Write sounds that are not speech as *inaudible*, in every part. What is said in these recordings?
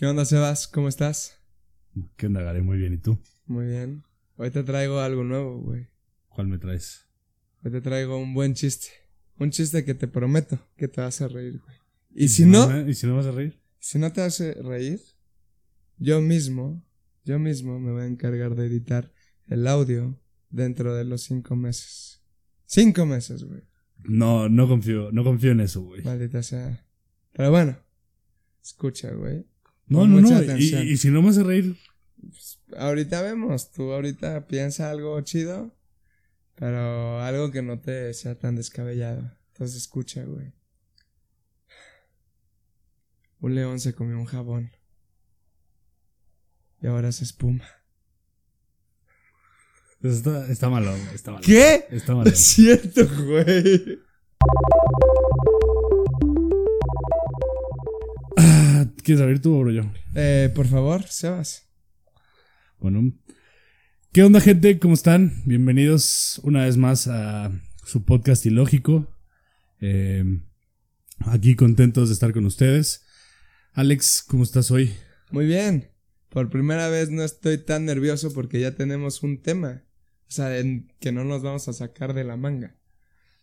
¿Qué onda, Sebas? ¿Cómo estás? ¿Qué onda, Gary? Muy bien, ¿y tú? Muy bien. Hoy te traigo algo nuevo, güey. ¿Cuál me traes? Hoy te traigo un buen chiste. Un chiste que te prometo que te vas a reír, güey. Y si no, me- ¿Y si no vas a reír? si no te hace reír, yo mismo, yo mismo me voy a encargar de editar el audio dentro de los cinco meses. Cinco meses, güey. No, no confío, no confío en eso, güey. Maldita sea. Pero bueno, escucha, güey. No, no, no. Y, y si no me hace reír, Ahorita vemos, tú ahorita piensa algo chido, pero algo que no te sea tan descabellado. Entonces escucha, güey. Un león se comió un jabón. Y ahora se espuma. pues está, está malo, güey, está malo. ¿Qué? Está malo. *laughs* es cierto, güey. ¿Quieres abrir tú o yo? Eh, por favor, Sebas. Bueno. ¿Qué onda, gente? ¿Cómo están? Bienvenidos una vez más a su podcast ilógico. Eh, aquí contentos de estar con ustedes. Alex, ¿cómo estás hoy? Muy bien. Por primera vez no estoy tan nervioso porque ya tenemos un tema. O sea, en que no nos vamos a sacar de la manga.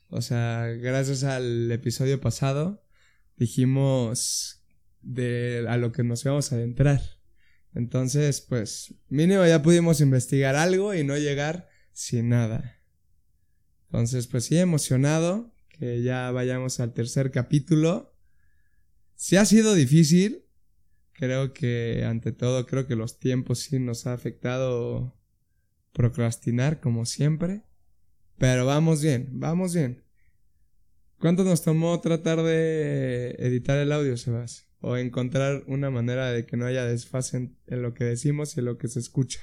O sea, gracias al episodio pasado dijimos de a lo que nos íbamos a adentrar. Entonces, pues, mínimo ya pudimos investigar algo y no llegar sin nada. Entonces, pues sí, emocionado que ya vayamos al tercer capítulo. Si ha sido difícil, Creo que ante todo, creo que los tiempos sí nos ha afectado procrastinar como siempre. Pero vamos bien, vamos bien. ¿Cuánto nos tomó tratar de editar el audio, Sebas? O encontrar una manera de que no haya desfase en, lo que decimos y en lo que se escucha.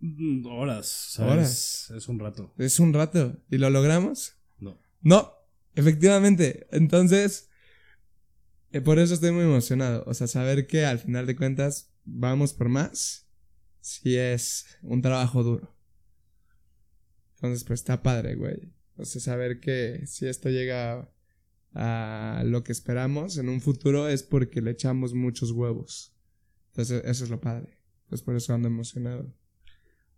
Mm, Horas, ¿sabes? Horas. Es un rato. Es un rato. ¿Y lo logramos? No. No, efectivamente. Entonces, eh, por eso estoy muy emocionado. O sea, saber que al final de cuentas vamos por más, sí es un trabajo duro. Entonces, pues está padre, güey. O sea, saber que si esto llega a, lo que esperamos en un futuro es porque le echamos muchos huevos. Entonces, eso es lo padre. Pues por eso ando emocionado.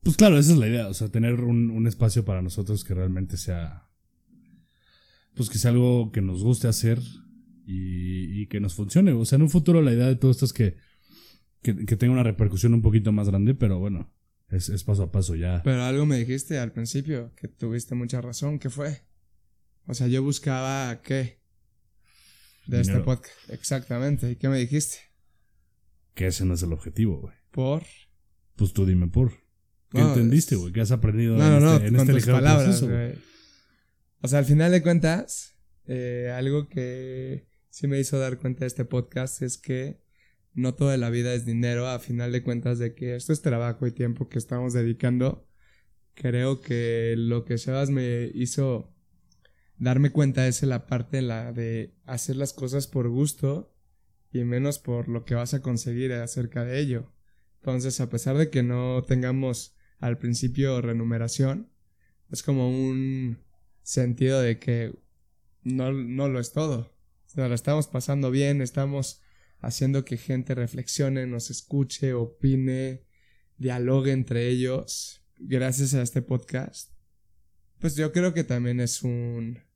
Pues claro, esa es la idea, o sea, tener un, un espacio para nosotros que realmente sea, pues que sea algo que nos guste hacer y, y que nos funcione. O sea, en un futuro la idea de todo esto es que, que, que tenga una repercusión un poquito más grande, pero bueno, es, es paso a paso ya. Pero algo me dijiste al principio, que tuviste mucha razón, ¿qué fue? O sea, yo buscaba qué de este podcast. Exactamente, ¿y qué me dijiste? Que ese no es el objetivo, güey. Por... Pues tú dime por. ¿Qué No, entendiste, güey? ¿Qué has aprendido No, en no, no, este, en con este tus ligero palabras, proceso, güey? güey. O sea, al final de cuentas, eh, algo que sí me hizo dar cuenta de este podcast es que no toda la vida es dinero, a final de cuentas de que esto es trabajo y tiempo que estamos dedicando. Creo que lo que Sebas me hizo darme cuenta es la parte en la de hacer las cosas por gusto y menos por lo que vas a conseguir acerca de ello. Entonces, a pesar de que no tengamos al principio remuneración, es como un sentido de que no, no lo es todo. Sea, lo estamos pasando bien, estamos haciendo que gente reflexione, nos escuche, opine, dialogue entre ellos, gracias a este podcast. Pues yo creo que también es un...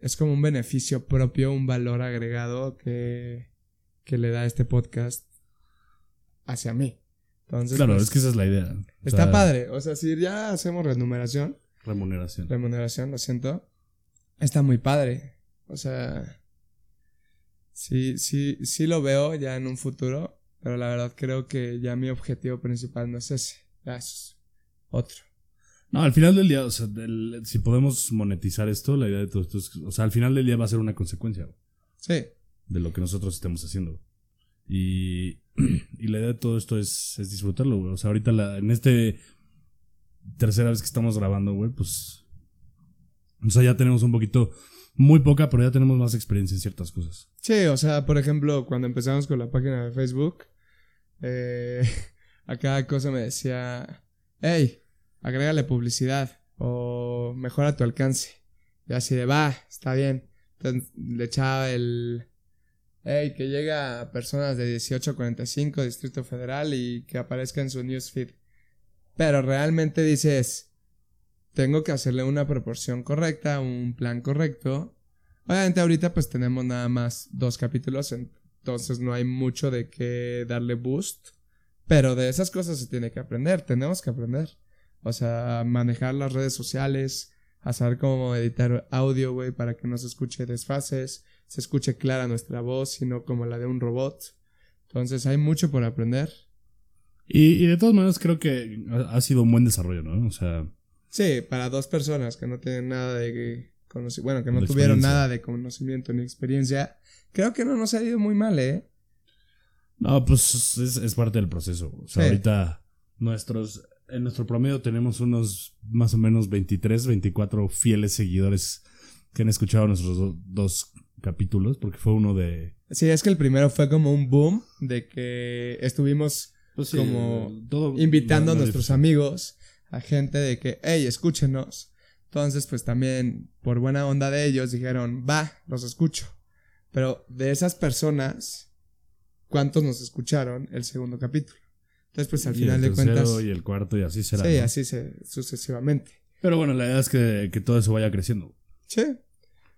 Es como un beneficio propio, un valor agregado que, que le da este podcast hacia mí. Entonces, Claro, pues, es que esa es la idea. O Está sea, padre. O sea, si ya hacemos remuneración, Remuneración. remuneración, lo siento, está muy padre. O sea, sí, sí, sí lo veo ya en un futuro, pero la verdad creo que ya mi objetivo principal no es ese, ya es otro. No, al final del día, o sea, si podemos monetizar esto, la idea de todo esto es, o sea, al final del día va a ser una consecuencia güey, Sí, de lo que nosotros estemos haciendo. Y, *clears throat* y la idea de todo esto es, es disfrutarlo, güey. O sea, ahorita la, en este tercera vez que estamos grabando, güey, pues, o sea, ya tenemos un poquito, muy poca, pero ya tenemos más experiencia en ciertas cosas. sí, o sea, por ejemplo, cuando empezamos con la página de Facebook, eh, *laughs* a cada cosa me decía, hey, agrégale publicidad o mejora tu alcance. Y así de, va, está bien. Entonces le echaba el, hey, que llega a personas de 18 a 45, Distrito Federal, y que aparezca en su newsfeed. Pero realmente dices, tengo que hacerle una proporción correcta, un plan correcto. Obviamente ahorita pues tenemos nada más dos capítulos, entonces no hay mucho de qué darle boost. Pero de esas cosas se tiene que aprender, tenemos que aprender. O sea, manejar las redes sociales, a saber cómo editar audio, güey, para que no se escuche desfases, se escuche clara nuestra voz, sino como la de un robot. Entonces hay mucho por aprender. Y, de todas maneras creo que ha sido un buen desarrollo, ¿no? O sea... Sí, para dos personas que no tienen nada de conocimiento, bueno, que no tuvieron nada de conocimiento ni experiencia, creo que no nos ha ido muy mal, ¿eh? No, pues es, parte del proceso. O sea, ahorita nuestros, en nuestro promedio tenemos unos más o menos 23, 24 fieles seguidores que han escuchado nuestros dos capítulos, porque fue uno de... Sí, es que el primero fue como un boom de que estuvimos pues como invitando a nuestros amigos, a gente de que, hey, escúchenos. Entonces, pues también, por buena onda de ellos, dijeron, va, los escucho. Pero de esas personas, ¿cuántos nos escucharon el segundo capítulo? Entonces, pues al final de cuentas. Y el cuarto, y así será. Sí, así se, sucesivamente. Pero bueno, la idea es que, que todo eso vaya creciendo. Sí.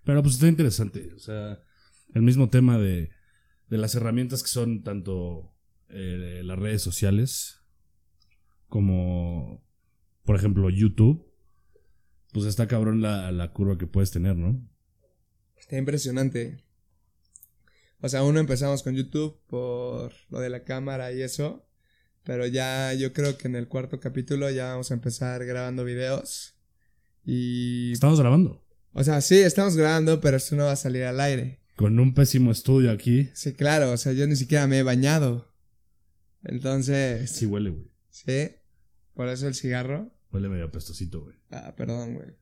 Pero pues está interesante. O sea, el mismo tema de, de las herramientas que son tanto eh, las redes sociales como, por ejemplo, YouTube. Pues está cabrón la, la curva que puedes tener, ¿no? Está impresionante. O sea, uno empezamos con YouTube por lo de la cámara y eso. Pero ya yo creo que en el cuarto capítulo ya vamos a empezar grabando videos. Y. Estamos grabando. O sea, sí, estamos grabando, pero esto no va a salir al aire. Con un pésimo estudio aquí. Sí, claro, o sea, yo ni siquiera me he bañado. Entonces. Sí huele, güey. Sí. Por eso el cigarro. Huele medio apestosito, güey. Ah, perdón, güey.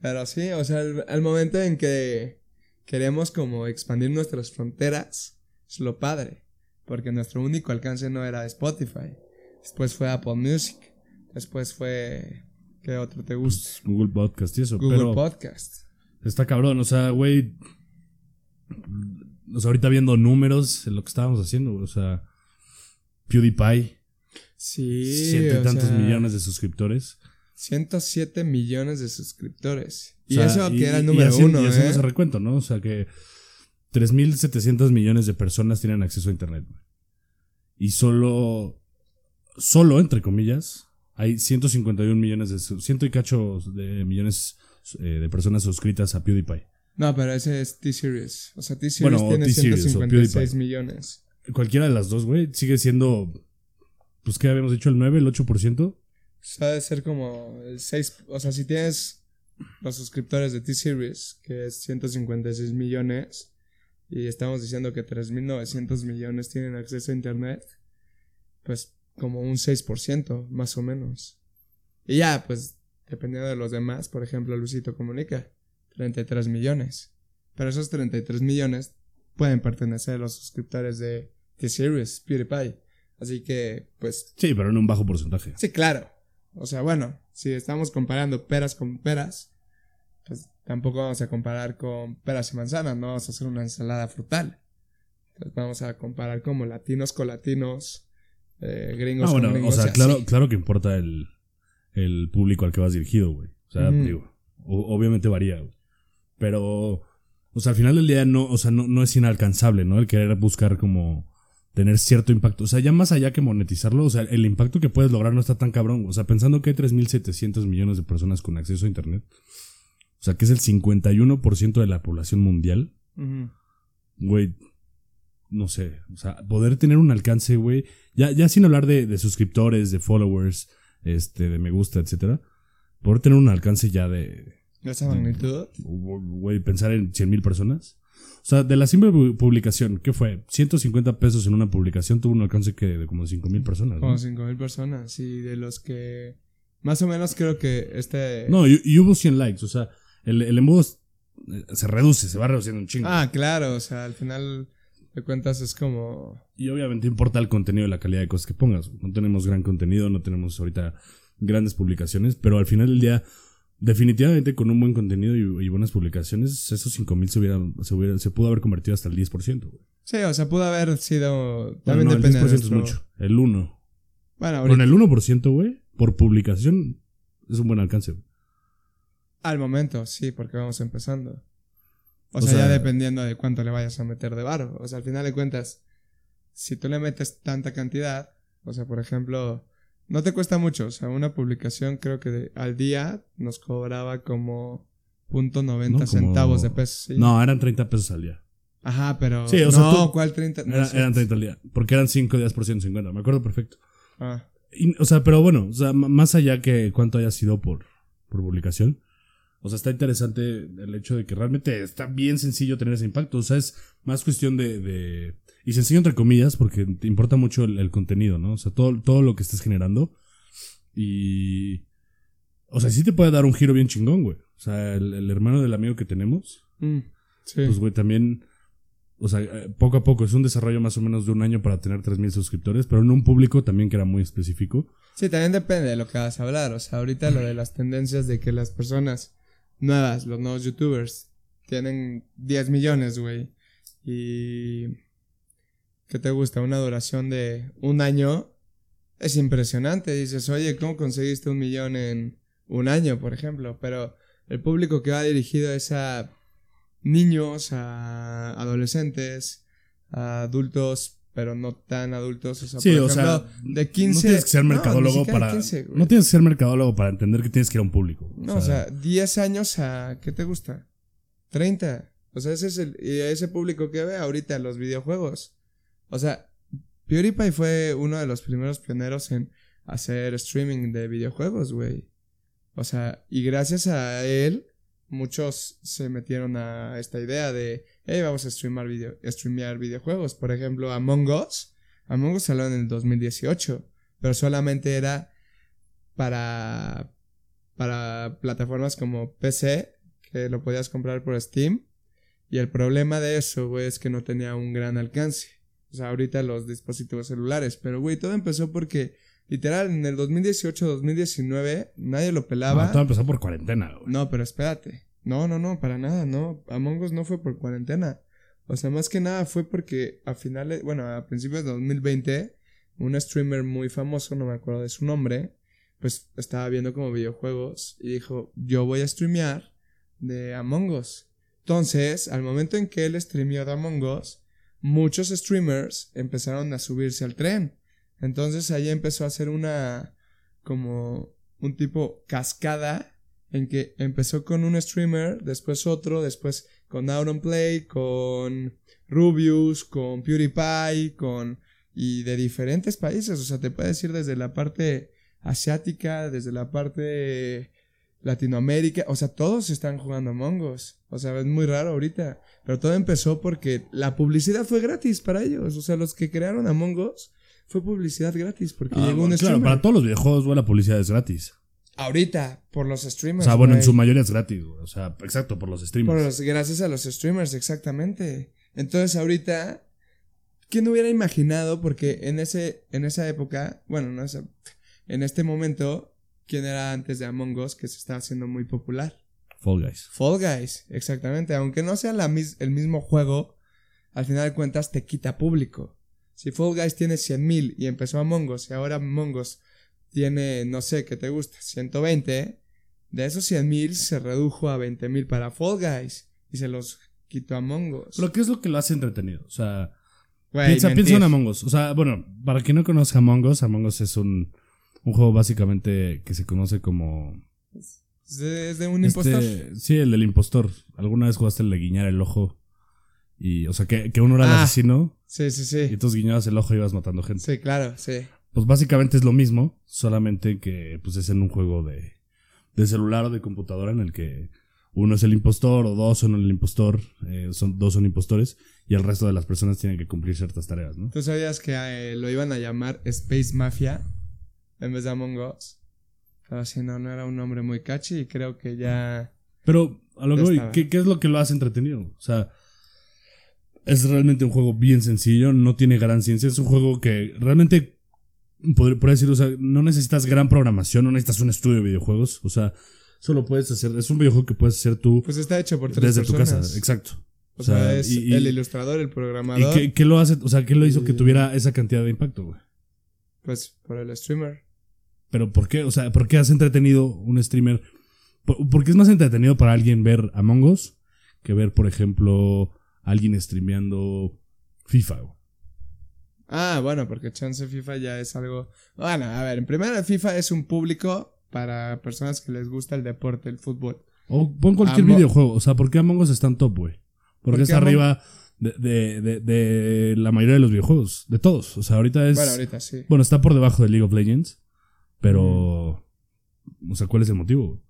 Pero sí, o sea, el, momento en que queremos como expandir nuestras fronteras es lo padre. Porque nuestro único alcance no era Spotify. Después fue Apple Music. Después fue ¿Qué otro te gusta? Pues, Google Podcast y eso. Google Podcast. Está cabrón, o sea, güey. O sea, ahorita viendo números en lo que estábamos haciendo, o sea. PewDiePie. Sí. Y tantos millones de suscriptores. 107 millones de suscriptores. y eso que era el número uno, y haciendo ese recuento, ¿no? O sea que 3.700 millones de personas tienen acceso a Internet. Y solo, solo, entre comillas, hay 151 millones de... Ciento y cacho de millones eh, de personas suscritas a PewDiePie. No, pero ese es T-Series. O sea, T-Series tiene 156 millones. Cualquiera de las dos, güey, sigue siendo... Pues, ¿qué habíamos dicho? ¿El 9, el 8%? O sea, debe ser como el 6... O sea, si tienes los suscriptores de T-Series, que es 156 millones, y estamos diciendo que 3.900 millones tienen acceso a Internet, pues como un 6%, más o menos. Y ya, pues, dependiendo de los demás, por ejemplo, Luisito Comunica, 33 millones. Pero esos 33 millones pueden pertenecer a los suscriptores de T-Series, PewDiePie. Así que, pues... Sí, pero en un bajo porcentaje. Sí, claro. O sea, bueno, si estamos comparando peras con peras, tampoco vamos a comparar con peras y manzanas, no vamos a hacer una ensalada frutal. Entonces vamos a comparar como latinos con latinos, eh, gringos. Ah, bueno, o sea, claro, claro que importa el, el público al que vas dirigido, güey. O sea, digo, obviamente varía, güey. Pero, o sea, al final del día no, o sea, no, no es inalcanzable, ¿no? El querer buscar como tener cierto impacto. O sea, ya más allá que monetizarlo, o sea, el impacto que puedes lograr no está tan cabrón. O sea, pensando que hay 3.700 millones de personas con acceso a Internet. O sea, que es el 51% de la población mundial. Güey, no sé, o sea, poder tener un alcance, güey, ya, ya sin hablar de, suscriptores, de followers, este, de me gusta, etcétera, poder tener un alcance ya de... ¿De esa magnitud? Güey, pensar en 100 mil personas. O sea, de la simple publicación, ¿qué fue? 150 pesos en una publicación tuvo un alcance que de como 5 mil personas. Como 5 mil personas, y de los que... Más o menos creo que este... No, y, hubo 100 likes, o sea, el, el embudo se reduce, se va reduciendo un chingo. Ah, claro, o sea, al final de cuentas es como... Y obviamente importa el contenido y la calidad de cosas que pongas. No tenemos gran contenido, no tenemos ahorita grandes publicaciones, pero al final del día definitivamente con un buen contenido y, y buenas publicaciones, esos 5000 se, hubieran, se, hubiera, se pudo haber convertido hasta el 10%. Güey. Sí, o sea, pudo haber sido. Bueno, También no, el 10% depende de es nuestro- mucho. El 1. Bueno, ahorita, Con el 1%, güey, por publicación, es un buen alcance. güey. Al momento, sí, porque vamos empezando. O, O sea, sea- ya dependiendo de cuánto le vayas a meter de varo. O sea, al final de cuentas, si tú le metes tanta cantidad, o sea, por ejemplo, no te cuesta mucho. O sea, una publicación creo que de- al día nos cobraba como punto noventa No, centavos de pesos. sí. No, eran 30 pesos al día. Ajá, pero. Sí, o sea, no, tú- ¿cuál 30? No Era- eran 30 al día. Porque eran 5 días por 150. Me acuerdo perfecto. Ah, Y, o sea, pero bueno, o sea, más allá que cuánto haya sido por, por publicación. O sea, está interesante el hecho de que realmente está bien sencillo tener ese impacto. O sea, es más cuestión de. de- y sencillo entre comillas, porque te importa mucho el, el contenido, ¿no? O sea, todo, todo lo que estés generando. Y. O sea, sí te puede dar un giro bien chingón, güey. O sea, el, el hermano del amigo que tenemos, mm, sí. pues, güey, también. O sea, eh, poco a poco es un desarrollo más o menos de un año para tener 3.000 suscriptores, pero en un público también que era muy específico. Sí, también depende de lo que vas a hablar. O sea, ahorita lo de las tendencias de que las personas nuevas, los nuevos youtubers, tienen 10 millones, güey. Y... ¿Qué te gusta? Una duración de un año. Es impresionante. Dices, oye, ¿cómo conseguiste un millón en un año, por ejemplo? Pero el público que va dirigido es a niños, a adolescentes, a adultos, pero no tan adultos. O sea, Sí, por o sea, de 15... no tienes que ser mercadólogo para 15, güey. no tienes que ser mercadólogo para entender que tienes que ir a un público. No, o sea, 10 años a... ¿Qué te gusta? 30. O sea, ese es el... Y ese público que ve ahorita los videojuegos. O sea, PewDiePie fue uno de los primeros pioneros en hacer streaming de videojuegos, güey. O sea, y gracias a él, muchos se metieron a esta idea de, hey, vamos a streamar video, streamear videojuegos. Por ejemplo, Among Us. Among Us salió en el 2018, pero solamente era para, para plataformas como PC, que lo podías comprar por Steam. Y el problema de eso, güey, es que no tenía un gran alcance. O sea, ahorita los dispositivos celulares. Pero, güey, todo empezó porque, literal, en el 2018-2019, nadie lo pelaba. No, todo empezó por cuarentena, güey. No, pero espérate. No, no, no, para nada, no. Among Us no fue por cuarentena. O sea, más que nada fue porque a finales, bueno, a principios de 2020, un streamer muy famoso, no me acuerdo de su nombre, pues estaba viendo como videojuegos y dijo, yo voy a streamear de Among Us. Entonces, al momento en que él streameó de Among Us, muchos streamers empezaron a subirse al tren. Entonces ahí empezó a hacer una, como un tipo cascada en que empezó con un streamer, después otro, después con Auronplay, con Rubius, con PewDiePie, con y de diferentes países, o sea, te puedes ir desde la parte asiática, desde la parte Latinoamérica, o sea, todos están jugando Among Us. O sea, es muy raro ahorita, pero todo empezó porque la publicidad fue gratis para ellos, o sea, los que crearon Among Us fue publicidad gratis porque Ah, llegó un claro, streamer. para todos los videojuegos, la publicidad es gratis. Ahorita, por los O streamers. sea, bueno, en su mayoría es gratis, güey. O sea, exacto, por los Por streamers. los- gracias a los streamers, exactamente. Entonces ahorita, ¿quién hubiera imaginado? Porque en ese, en esa época, bueno, no esa- en este momento, ¿quién era antes de Among Us que se estaba haciendo muy popular? Fall Guys. Fall Guys, exactamente. Aunque no sea la mis- el mismo juego, al final de cuentas te quita público. Si Fall Guys tiene 100.000 y empezó Among Us y ahora Among Us tiene, no sé, ¿qué te gusta? 120. De esos 100.000 se redujo a 20.000 para Fall Guys y se los quitó Among Us. Pero ¿qué es lo que lo hace entretenido? O sea, Güey, piensa, piensa en Among Us. O sea, bueno, para quien no conozca Among Us, Among Us es un, un juego básicamente que se conoce como... Es de, es de un este- impostor. Sí, el del impostor. ¿Alguna vez jugaste el de guiñar el ojo? Y, o sea, que, que uno era el Ah. asesino Sí, sí, y sí. entonces guiñabas el ojo y ibas matando gente. Sí, claro, sí. Pues básicamente es lo mismo, solamente que pues es en un juego de, de celular o de computadora en el que uno es el impostor o dos son el impostor, eh, son, dos son impostores y el resto de las personas tienen que cumplir ciertas tareas, ¿no? ¿Tú sabías que eh, lo iban a llamar Space Mafia en vez de Among Us? Pero así no, no era un nombre muy catchy y creo que ya... Pero a lo que voy. ¿qué, qué es lo que lo hace entretenido? O sea, es realmente un juego bien sencillo, no tiene gran ciencia, es un juego que realmente, podría, podría decir, o sea, no necesitas gran programación, no necesitas un estudio de videojuegos, o sea, Eso lo puedes hacer. Es un videojuego que puedes hacer tú Pues está hecho por tres desde tu casa. Exacto. O sea, es y- y- el ilustrador, el ¿Y programador. qué, qué lo hace? O sea, ¿qué lo hizo que Y- tuviera esa cantidad de impacto, güey? Pues por el streamer. Pero ¿por qué? O sea, ¿por qué has entretenido un streamer? ¿Por, por qué es más entretenido para alguien ver Among Us que ver, por ejemplo, alguien streameando FIFA, güey? Ah, bueno, porque chance FIFA ya es algo. Bueno, a ver, en primera FIFA es un público para personas que les gusta el deporte, el fútbol. O pon cualquier videojuego. O sea, ¿por qué Among Us está en top, güey? Porque está Among- arriba de, de, de, de la mayoría de los videojuegos. De todos. O sea, ahorita es. Bueno, ahorita sí. Bueno, está por debajo de League of Legends. Pero. O sea, ¿cuál es el motivo?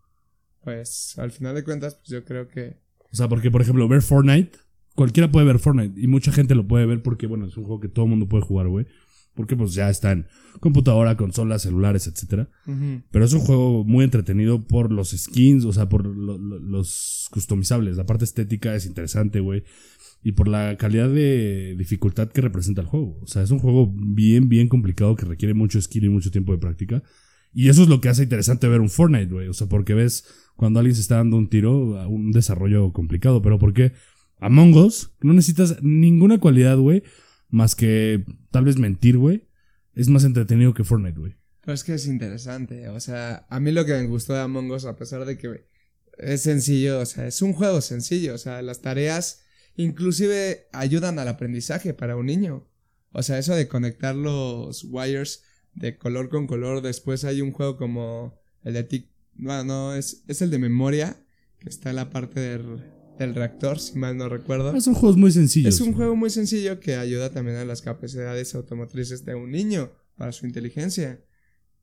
Pues al final de cuentas, pues yo creo que. O sea, porque, por ejemplo, ver Fortnite. Cualquiera puede ver Fortnite. Y mucha gente lo puede ver porque, bueno, es un juego que todo el mundo puede jugar, güey. Porque, pues, ya está en computadora, consolas, celulares. Ujú. Pero es un juego muy entretenido por los skins, o sea, por lo- lo- los customizables. La parte estética es interesante, güey. Y por la calidad de dificultad que representa el juego. O sea, es un juego bien, bien complicado que requiere mucho skill y mucho tiempo de práctica. Y eso es lo que hace interesante ver un Fortnite, güey. O sea, porque ves cuando alguien se está dando un tiro, un desarrollo complicado. Pero porque Among Us, no necesitas ninguna cualidad, güey, más que tal vez mentir, güey. Es más entretenido que Fortnite, güey. Pero es que es interesante. O sea, a mí lo que me gustó de Among Us, a pesar de que es sencillo, o sea, es un juego sencillo. O sea, las tareas inclusive ayudan al aprendizaje para un niño. O sea, eso de conectar los wires de color con color. Después hay un juego como el de Tic. No, no, es, es el de memoria, que está en la parte del, del reactor, si mal no recuerdo. Ah, Son juegos muy sencillos. Es un juego muy sencillo que ayuda también a las capacidades automotrices de un niño para su inteligencia.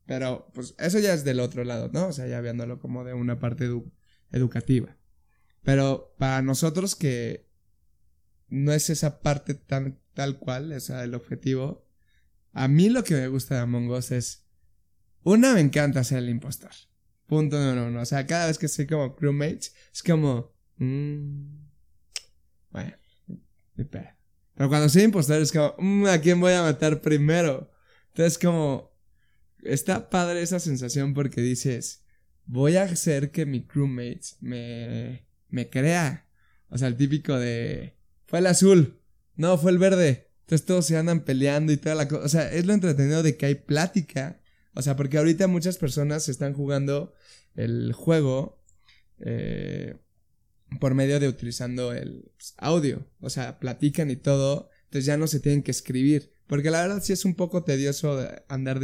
Pero, pues, eso ya es del otro lado, ¿no? O sea, ya viéndolo como de una parte edu- educativa. Pero para nosotros que no es esa parte tan tal cual, o sea, el objetivo, a mí lo que me gusta de Among Us es, una, me encanta ser el impostor. Punto número uno. O sea, cada vez que estoy como crewmates, es como, mm, bueno, ni pedo. Pero cuando soy impostor es como, "Mm, ¿a quién voy a matar primero? Entonces como, está padre esa sensación porque dices, voy a hacer que mi crewmate me, me crea. O sea, el típico de, fue el azul, no, fue el verde. Entonces todos se andan peleando y toda la cosa. O sea, es lo entretenido de que hay plática. O sea, porque ahorita muchas personas están jugando el juego eh, por medio de utilizando el pues, audio. O sea, platican y todo. Entonces ya no se tienen que escribir. Porque la verdad sí es un poco tedioso andar,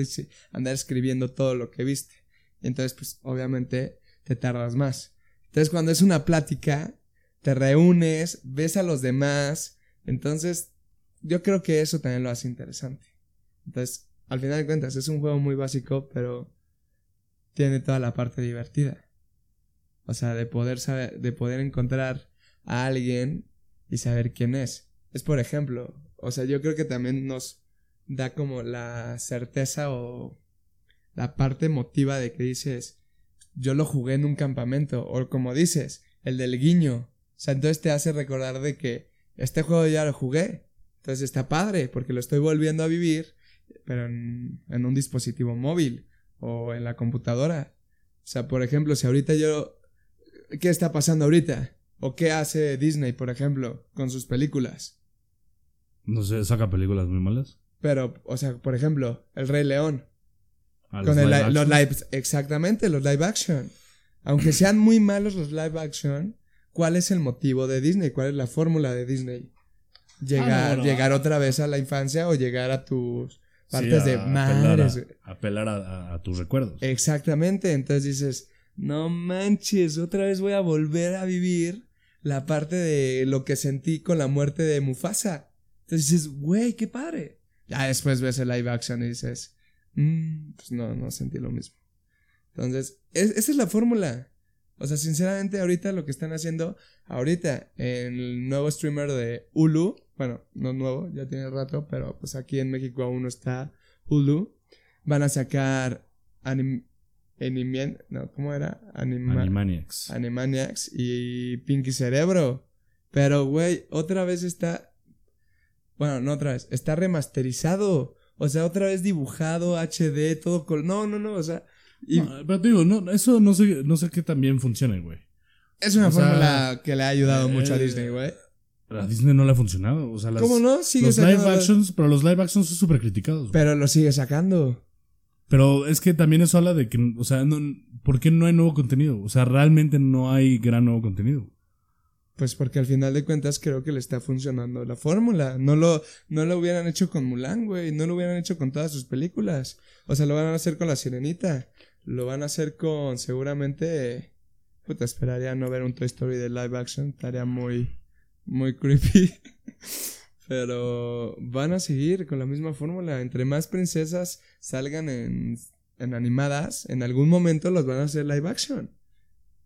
andar escribiendo todo lo que viste. Entonces, pues obviamente te tardas más. Entonces cuando es una plática, te reúnes, ves a los demás. Entonces, yo creo que eso también lo hace interesante. Entonces, al final de cuentas, es un juego muy básico, pero tiene toda la parte divertida. O sea, de poder saber, de poder encontrar a alguien y saber quién es. Es por ejemplo, o sea, yo creo que también nos da como la certeza o la parte emotiva de que dices, yo lo jugué en un campamento, o como dices, el del guiño. O sea, entonces te hace recordar de que este juego ya lo jugué. Entonces está padre, porque lo estoy volviendo a vivir, pero en, en un dispositivo móvil o en la computadora. O sea, por ejemplo, si ahorita yo... ¿Qué está pasando ahorita? ¿O qué hace Disney, por ejemplo, con sus películas? No sé, saca películas muy malas. Pero, o sea, por ejemplo, El Rey León. Ah, Con los el live li- los live, exactamente, los live action. Aunque sean muy malos los live action, ¿cuál es el motivo de Disney? ¿Cuál es la fórmula de Disney? Llegar, Ah, no, llegar otra vez a la infancia o llegar a tus Sí, partes a- de apelar madres. a- Apelar a, a- a tus recuerdos. Exactamente, entonces dices, no manches, otra vez voy a volver a vivir la parte de lo que sentí con la muerte de Mufasa. Entonces dices, güey, qué padre. Ya después ves el live action y dices, "Mm, pues no, no sentí lo mismo. Entonces, es- esa es la fórmula. O sea, sinceramente, ahorita lo que están haciendo, ahorita en el nuevo streamer de Hulu, bueno, no nuevo, ya tiene rato, pero pues aquí en México aún no está Hulu, van a sacar Animan- no, ¿cómo era? Anima- Animaniacs. Animaniacs y Pinky Cerebro. Pero, güey, otra vez está. Bueno, no otra vez. Está remasterizado. O sea, otra vez dibujado, HD, todo. Col no, no, no. O sea, Y No, pero te digo, no, eso no sé, no sé qué también funcione, güey. es una o sea, fórmula que le ha ayudado mucho a eh, Disney, güey. A Disney no le ha funcionado. O sea, las, ¿Cómo no? Sigue los live las- actions, pero los live actions son súper criticados. Pero lo sigue sacando. Pero es que también eso habla de que, o sea, no, ¿por qué no hay nuevo contenido? O sea, realmente no hay gran nuevo contenido. Pues porque al final de cuentas creo que le está funcionando la fórmula. No lo, no lo hubieran hecho con Mulan, güey. No lo hubieran hecho con todas sus películas. O sea, lo van a hacer con La Sirenita. Lo van a hacer con, seguramente... Puta, esperaría no ver un Toy Story de live action. Estaría muy, muy creepy. *laughs* Pero van a seguir con la misma fórmula. Entre más princesas salgan en, en animadas, en algún momento los van a hacer live action.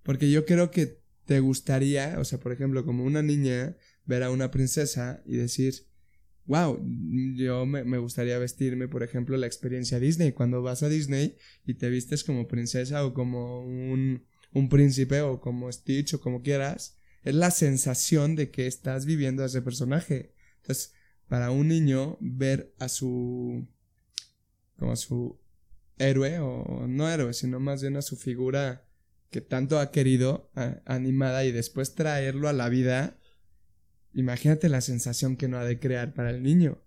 Porque yo creo que te gustaría, o sea, por ejemplo, como una niña, ver a una princesa y decir, wow, yo me, me gustaría vestirme, por ejemplo, la experiencia Disney. Cuando vas a Disney y te vistes como princesa o como un, un príncipe o como Stitch o como quieras, es la sensación de que estás viviendo a ese personaje. Entonces, para un niño, ver a su. como a su héroe, o no héroe, sino más bien a su figura que tanto ha querido, animada, y después traerlo a la vida, imagínate la sensación que no ha de crear para el niño.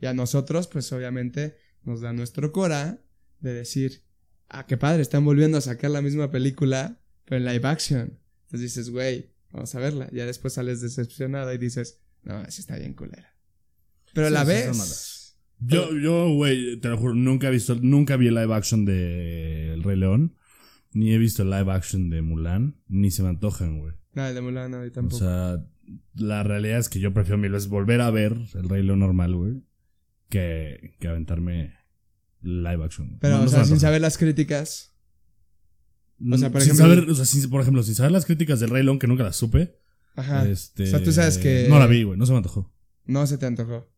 Y a nosotros, pues obviamente, nos da nuestro cora de decir, ah, qué padre, están volviendo a sacar la misma película, pero en live action. Entonces dices, güey, vamos a verla. Ya después sales decepcionado y dices, no, así está bien culera. Pero Sí, la sí, ves. Yo, yo, güey, te lo juro, nunca he visto, nunca vi el live action de El Rey León, ni he visto el live action de Mulan, ni se me antojan, güey. No, el de Mulan no, y O tampoco. sea, la realidad es que yo prefiero mil veces volver a ver El Rey León normal, güey, que, que aventarme live action. pero, No, no o se sea, sin saber las críticas. o sea, por sin ejemplo- saber, o sea, sin- por ejemplo, sin saber las críticas del Rey León, que nunca las supe, Ajá. este, O sea, tú sabes que- No la vi, güey, no se me antojó. No se te antojó.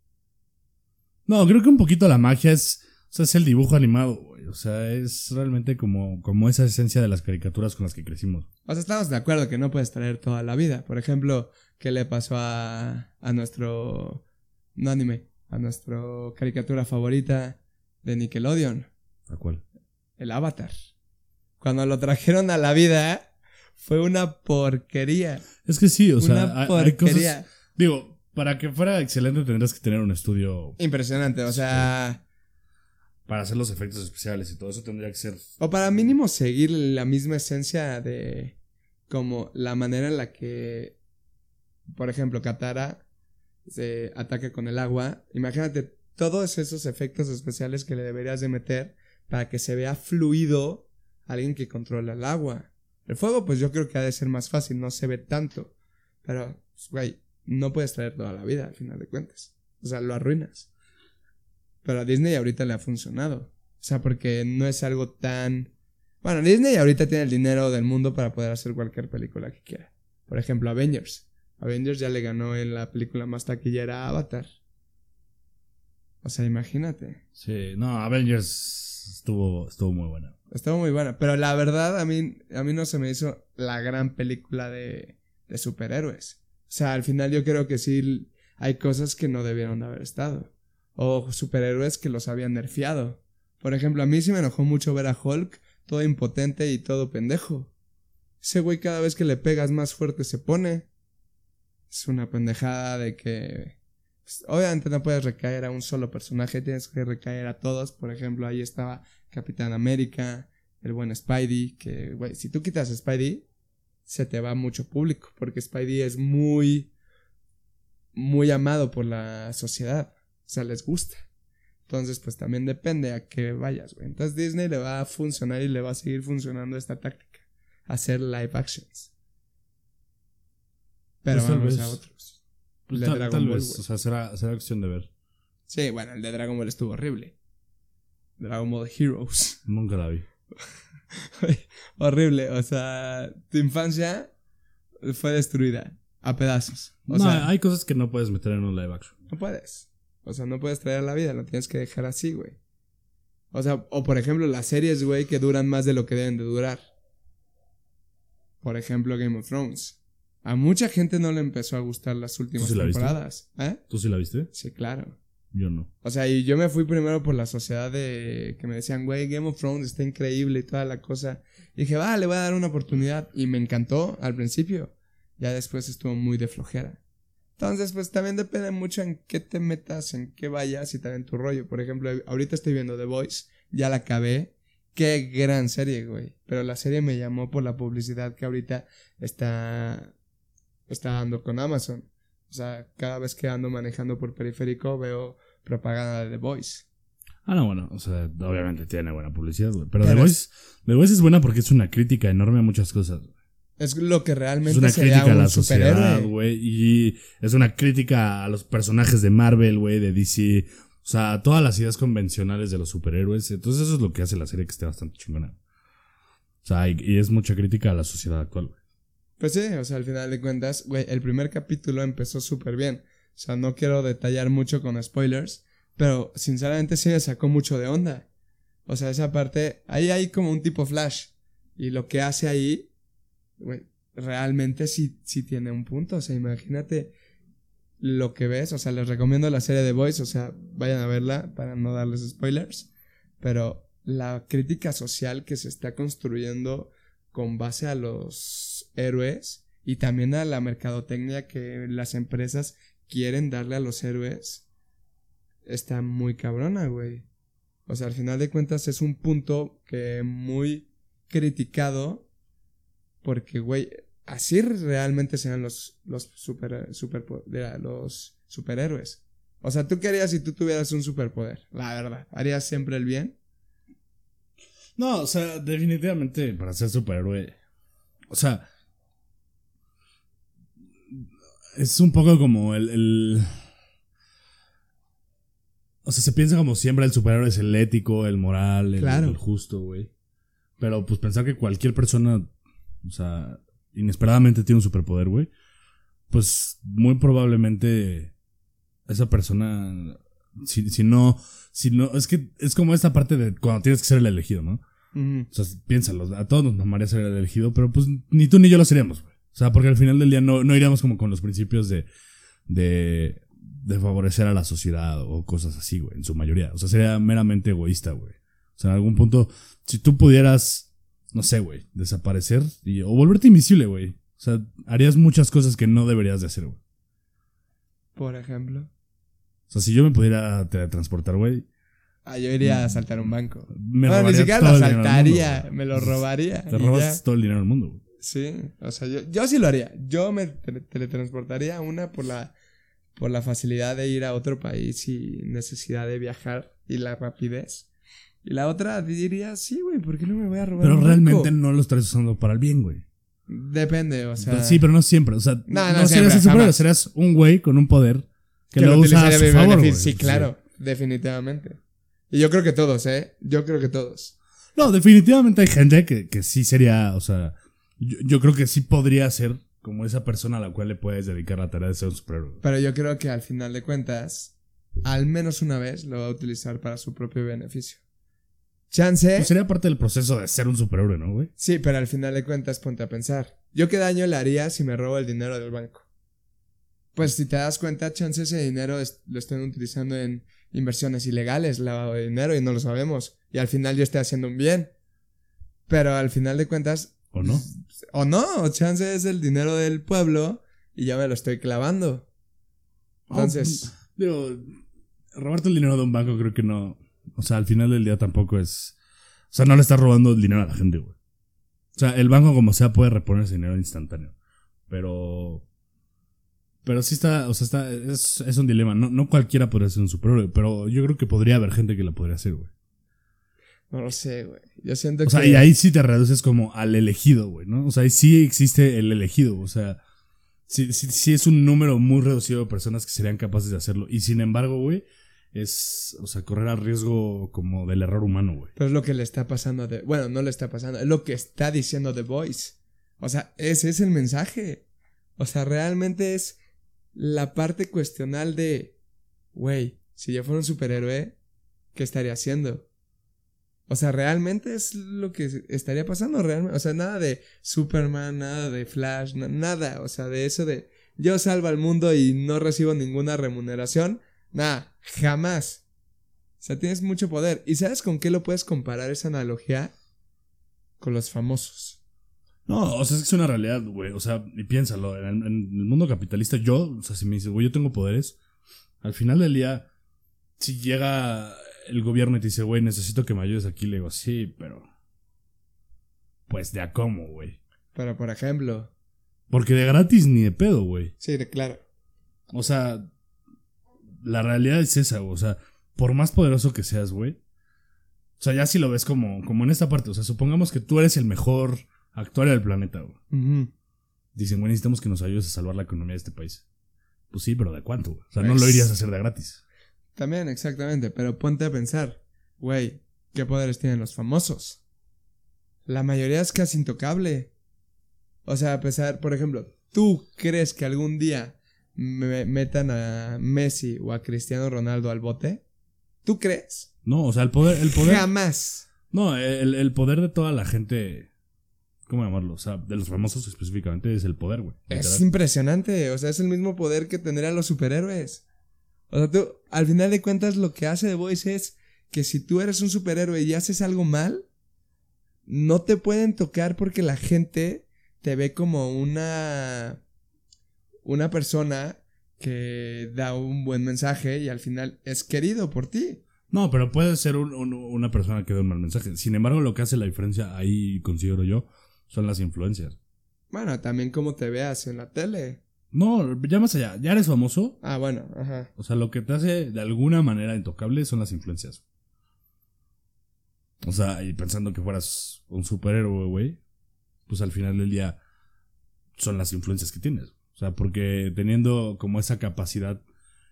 No, creo que un poquito la magia es, o sea, es el dibujo animado, güey. O sea, es realmente como, como esa esencia de las caricaturas con las que crecimos. O sea, estamos de acuerdo que no puedes traer toda la vida. Por ejemplo, ¿qué le pasó a, a nuestro. No anime, a nuestro caricatura favorita de Nickelodeon? ¿A cuál? El Avatar. Cuando lo trajeron a la vida, fue una porquería. Es que sí, o sea, una hay, hay cosas. Digo, para que fuera excelente tendrías que tener un estudio Impresionante, o sea. para hacer los efectos especiales y todo eso tendría que ser. O para mínimo seguir la misma esencia de como la manera en la que, por ejemplo, Katara se ataca con el agua. Imagínate todos esos efectos especiales que le deberías de meter para que se vea fluido alguien que controla el agua. El fuego, pues yo creo que ha de ser más fácil, no se ve tanto. Pero, pues, güey, no puedes traer toda la vida al final de cuentas. O sea, lo arruinas. Pero a Disney ahorita le ha funcionado. O sea, porque no es algo tan... Bueno, Disney ahorita tiene el dinero del mundo para poder hacer cualquier película que quiera. Por ejemplo, Avengers. Avengers ya le ganó en la película más taquillera a Avatar. O sea, imagínate. Sí, no, Avengers estuvo, estuvo muy buena. Estuvo muy buena. Pero la verdad, a mí, a mí no se me hizo la gran película de, de superhéroes. O sea, al final yo creo que sí hay cosas que no debieron de haber estado. O superhéroes que los habían nerfeado. Por ejemplo, a mí sí me enojó mucho ver a Hulk todo impotente y todo pendejo. Ese güey cada vez que le pegas más fuerte se pone. Es una pendejada de que... pues, obviamente no puedes recaer a un solo personaje, tienes que recaer a todos. Por ejemplo, ahí estaba Capitán América, el buen Spidey, que, güey, si tú quitas a Spidey, se te va mucho público, porque Spidey es muy, muy amado por la sociedad, o sea, les gusta. Entonces, pues también depende a qué vayas, güey. Entonces Disney le va a funcionar y le va a seguir funcionando esta táctica, hacer live actions. Pero Pues vamos a otros. Pues De tal, Dragon tal Ball, vez, o sea, será, será cuestión de ver. Sí, bueno, el de Dragon Ball estuvo horrible. Dragon Ball Heroes. *laughs* Nunca la vi. Horrible, o sea, tu infancia fue destruida a pedazos. O no, sea, hay cosas que no puedes meter en un live action. no puedes. O sea, no puedes traer a la vida, lo tienes que dejar así, güey. O sea, o por ejemplo, las series, güey, que duran más de lo que deben de durar. Por ejemplo, Game of Thrones. A mucha gente no le empezó a gustar las últimas sí la viste? temporadas. ¿Eh? ¿Tú sí la viste? Sí, claro. Yo no. O sea, y yo me fui primero por la sociedad de que me decían, güey, Game of Thrones está increíble y toda la cosa. Y dije, va, le voy a dar una oportunidad. Y me encantó al principio. Ya después estuvo muy de flojera. Entonces, pues también depende mucho en qué te metas, en qué vayas y también tu rollo. Por ejemplo, ahorita estoy viendo The Voice, ya la acabé. Qué gran serie, güey. Pero la serie me llamó por la publicidad que ahorita está, está dando con Amazon. O sea, cada vez que ando manejando por periférico veo propaganda de The Voice. Ah, no, bueno, o sea, obviamente tiene buena publicidad, güey. Pero, The, Voice, The Voice es buena porque es una crítica enorme a muchas cosas. Es lo que realmente es una crítica a la sociedad, güey. Y es una crítica a los personajes de Marvel, güey, de DC. O sea, todas las ideas convencionales de los superhéroes. Entonces, eso es lo que hace la serie que esté bastante chingona. O sea, y, y es mucha crítica a la sociedad actual, güey. Pues sí, o sea, al final de cuentas, güey, el primer capítulo empezó súper bien. O sea, no quiero detallar mucho con spoilers, pero sinceramente sí me sacó mucho de onda. O sea, esa parte, ahí hay como un tipo flash. Y lo que hace ahí, güey, realmente sí, sí tiene un punto. O sea, imagínate lo que ves. O sea, les recomiendo la serie de Boys. O sea, vayan a verla para no darles spoilers. Pero la crítica social que se está construyendo con base a los héroes y también a la mercadotecnia que las empresas quieren darle a los héroes está muy cabrona, güey. O sea, al final de cuentas es un punto que muy criticado porque, güey, así realmente sean los, los, super, super, los superhéroes. O sea, ¿tú qué harías si tú tuvieras un superpoder? La verdad, ¿harías siempre el bien? No, o sea, definitivamente para ser superhéroe. O sea. Es un poco como el, O sea, se piensa como siempre el superhéroe es el ético, el moral, el, el justo, güey. Pero pues pensar que cualquier persona, o sea, inesperadamente tiene un superpoder, güey. Pues muy probablemente esa persona si, si no, si no, es que es como esta parte de cuando tienes que ser el elegido, ¿no? O sea, piénsalo, a todos nos mamaría ser el elegido, pero pues ni tú ni yo lo seríamos, güey. O sea, porque al final del día no, no iríamos como con los principios de, de, de favorecer a la sociedad o cosas así, güey, en su mayoría. O sea, sería meramente egoísta, güey. O sea, en algún punto, si tú pudieras, no sé, güey, desaparecer y, o volverte invisible, güey. O sea, harías muchas cosas que no deberías de hacer, güey. Por ejemplo. O sea, si yo me pudiera teletransportar, güey. Ah, yo iría a asaltar un banco. Me no, ni siquiera lo asaltaría, me lo robaría. Te robas todo el dinero del mundo, güey. Sí, o sea, yo, yo sí lo haría. Yo me teletransportaría, una, por la, por la facilidad de ir a otro país y necesidad de viajar y la rapidez. Y la otra diría, sí, güey, ¿por qué no me voy a robar Pero realmente no lo estás usando para el bien, güey. Depende, o sea. Sí, pero no siempre. O sea, no, no, no serías el serías un güey con un poder que, lo, usa a su favor, Sí, claro, definitivamente. Y yo creo que todos, ¿eh? Yo creo que todos. No, definitivamente hay gente que, que sí sería, o sea, yo, creo que sí podría ser como esa persona a la cual le puedes dedicar la tarea de ser un superhéroe. Pero yo creo que al final de cuentas, al menos una vez lo va a utilizar para su propio beneficio. Chance. Pues sería parte del proceso de ser un superhéroe, ¿no, güey? Sí, pero al final de cuentas, ponte a pensar. ¿Yo qué daño le haría si me robo el dinero del banco? Pues si te das cuenta, chance ese dinero lo estén utilizando en inversiones ilegales, lavado de dinero y no lo sabemos. Y al final yo estoy haciendo un bien. Pero al final de cuentas... ¿O no? O no, chance es el dinero del pueblo y ya me lo estoy clavando. Oh, Entonces... digo, robarte el dinero de un banco creo que no... O sea, al final del día tampoco es... O sea, no le estás robando el dinero a la gente, güey. O sea, el banco como sea puede reponer ese dinero instantáneo. Pero pero sí está, o sea, está, es, es un dilema. No, no cualquiera podría ser un superhéroe, pero yo creo que podría haber gente que la podría hacer, güey. No lo sé, güey. Yo siento que. O sea, y ahí sí te reduces como al elegido, güey, ¿no? O sea, ahí sí existe el elegido. O sea, sí, sí, sí, es un número muy reducido de personas que serían capaces de hacerlo. Y sin embargo, güey, es, o sea, correr al riesgo como del error humano, güey. Pero es lo que le está pasando a The... Bueno, no le está pasando, es lo que está diciendo The Voice. O sea, ese es el mensaje. O sea, realmente es la parte cuestional de, güey, si yo fuera un superhéroe, ¿qué estaría haciendo? O sea, realmente es lo que estaría pasando, realmente. O sea, nada de Superman, nada de Flash, nada. O sea, de eso de yo salvo al mundo y no recibo ninguna remuneración. Nah, jamás. O sea, tienes mucho poder. ¿Y sabes con qué lo puedes comparar esa analogía? Con los famosos. No, o sea, es que es una realidad, güey. O sea, y piénsalo, en, en el mundo capitalista, yo, o sea, si me dices, güey, yo tengo poderes, al final del día, si llega el gobierno y te dice, güey, necesito que me ayudes aquí, le digo, sí, pero. Pues de a cómo, güey. Pero, por ejemplo. Porque de gratis ni de pedo, güey. Sí, de claro. O sea, la realidad es esa, güey. O sea, por más poderoso que seas, güey. O sea, ya si lo ves como, como en esta parte. O sea, supongamos que tú eres el mejor actuario del planeta, güey. Dicen, güey, necesitamos que nos ayudes a salvar la economía de este país. Pues sí, pero ¿de cuánto? güey? O sea, no Pues- lo irías a hacer de gratis. También, exactamente. Pero ponte a pensar, güey, ¿qué poderes tienen los famosos? La mayoría es casi intocable. O sea, a pesar, por ejemplo, ¿tú crees que algún día me metan a Messi o a Cristiano Ronaldo al bote? ¿Tú crees? No, o sea, el poder, el poder. Jamás. No, el, el poder de toda la gente. ¿Cómo llamarlo? O sea, de los famosos específicamente es el poder, güey. Es Literal. impresionante. O sea, es el mismo poder que tener a los superhéroes. O sea, tú, al final de cuentas, lo que hace The Voice es que si tú eres un superhéroe y haces algo mal, no te pueden tocar porque la gente te ve como una. una persona que da un buen mensaje y al final es querido por ti. No, pero puede ser un- un- una persona que dé un mal mensaje. Sin embargo, lo que hace la diferencia ahí, considero yo, son las influencias. Bueno, también como te veas en la tele. No, ya más allá. Ya eres famoso. Ah, bueno, ajá. O sea, lo que te hace de alguna manera intocable son las influencias. O sea, y pensando que fueras un superhéroe, güey, pues al final del día son las influencias que tienes. O sea, porque teniendo como esa capacidad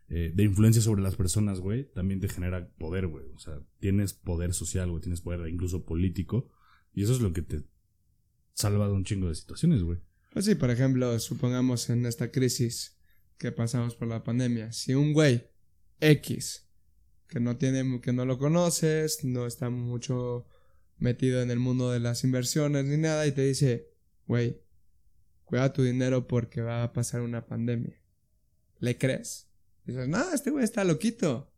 eh, de influencia sobre las personas, güey, también te genera poder, güey. O sea, tienes poder social, güey, tienes poder incluso político. Y eso es lo que te salva de un chingo de situaciones, güey. Pues sí, por ejemplo, supongamos en esta crisis que pasamos por la pandemia, si un güey X que no tiene que no lo conoces, no está mucho metido en el mundo de las inversiones ni nada y te dice, "Güey, cuida tu dinero porque va a pasar una pandemia." ¿Le crees? Dices, "No, este güey está loquito."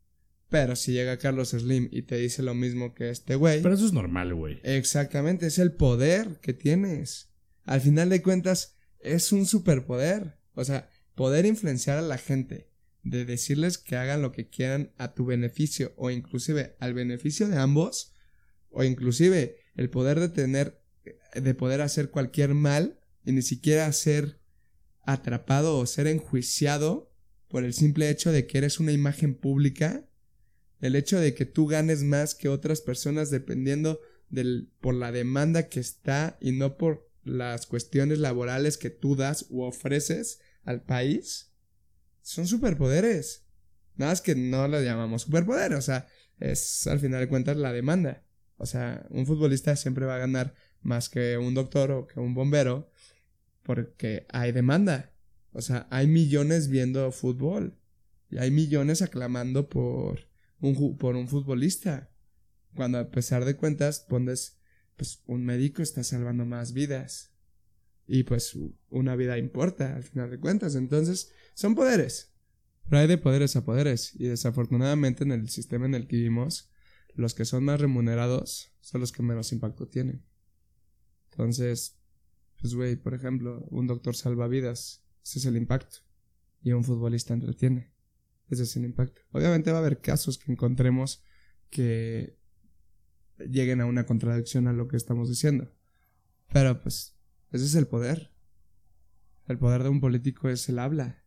Pero si llega Carlos Slim y te dice lo mismo que este güey, Pero eso es normal, güey. Exactamente, es el poder que tienes. Al final de cuentas, es un superpoder. O sea, poder influenciar a la gente, de decirles que hagan lo que quieran a tu beneficio, o inclusive al beneficio de ambos, o inclusive el poder de tener, de poder hacer cualquier mal, y ni siquiera ser atrapado o ser enjuiciado por el simple hecho de que eres una imagen pública, el hecho de que tú ganes más que otras personas dependiendo del, por la demanda que está y no por las cuestiones laborales que tú das u ofreces al país, son superpoderes. Nada más que no lo llamamos superpoder, o sea, es al final de cuentas la demanda. O sea, un futbolista siempre va a ganar más que un doctor o que un bombero porque hay demanda. O sea, hay millones viendo fútbol y hay millones aclamando por un, por un futbolista. Cuando a pesar de cuentas pones, pues un médico está salvando más vidas. Y pues una vida importa al final de cuentas. Entonces, son poderes. Pero hay de poderes a poderes. Y desafortunadamente en el sistema en el que vivimos, los que son más remunerados son los que menos impacto tienen. Entonces, pues güey, por ejemplo, un doctor salva vidas. Ese es el impacto. Y un futbolista entretiene. Ese es el impacto. Obviamente va a haber casos que encontremos que lleguen a una contradicción a lo que estamos diciendo. Pero pues, ese es el poder. El poder de un político es el habla.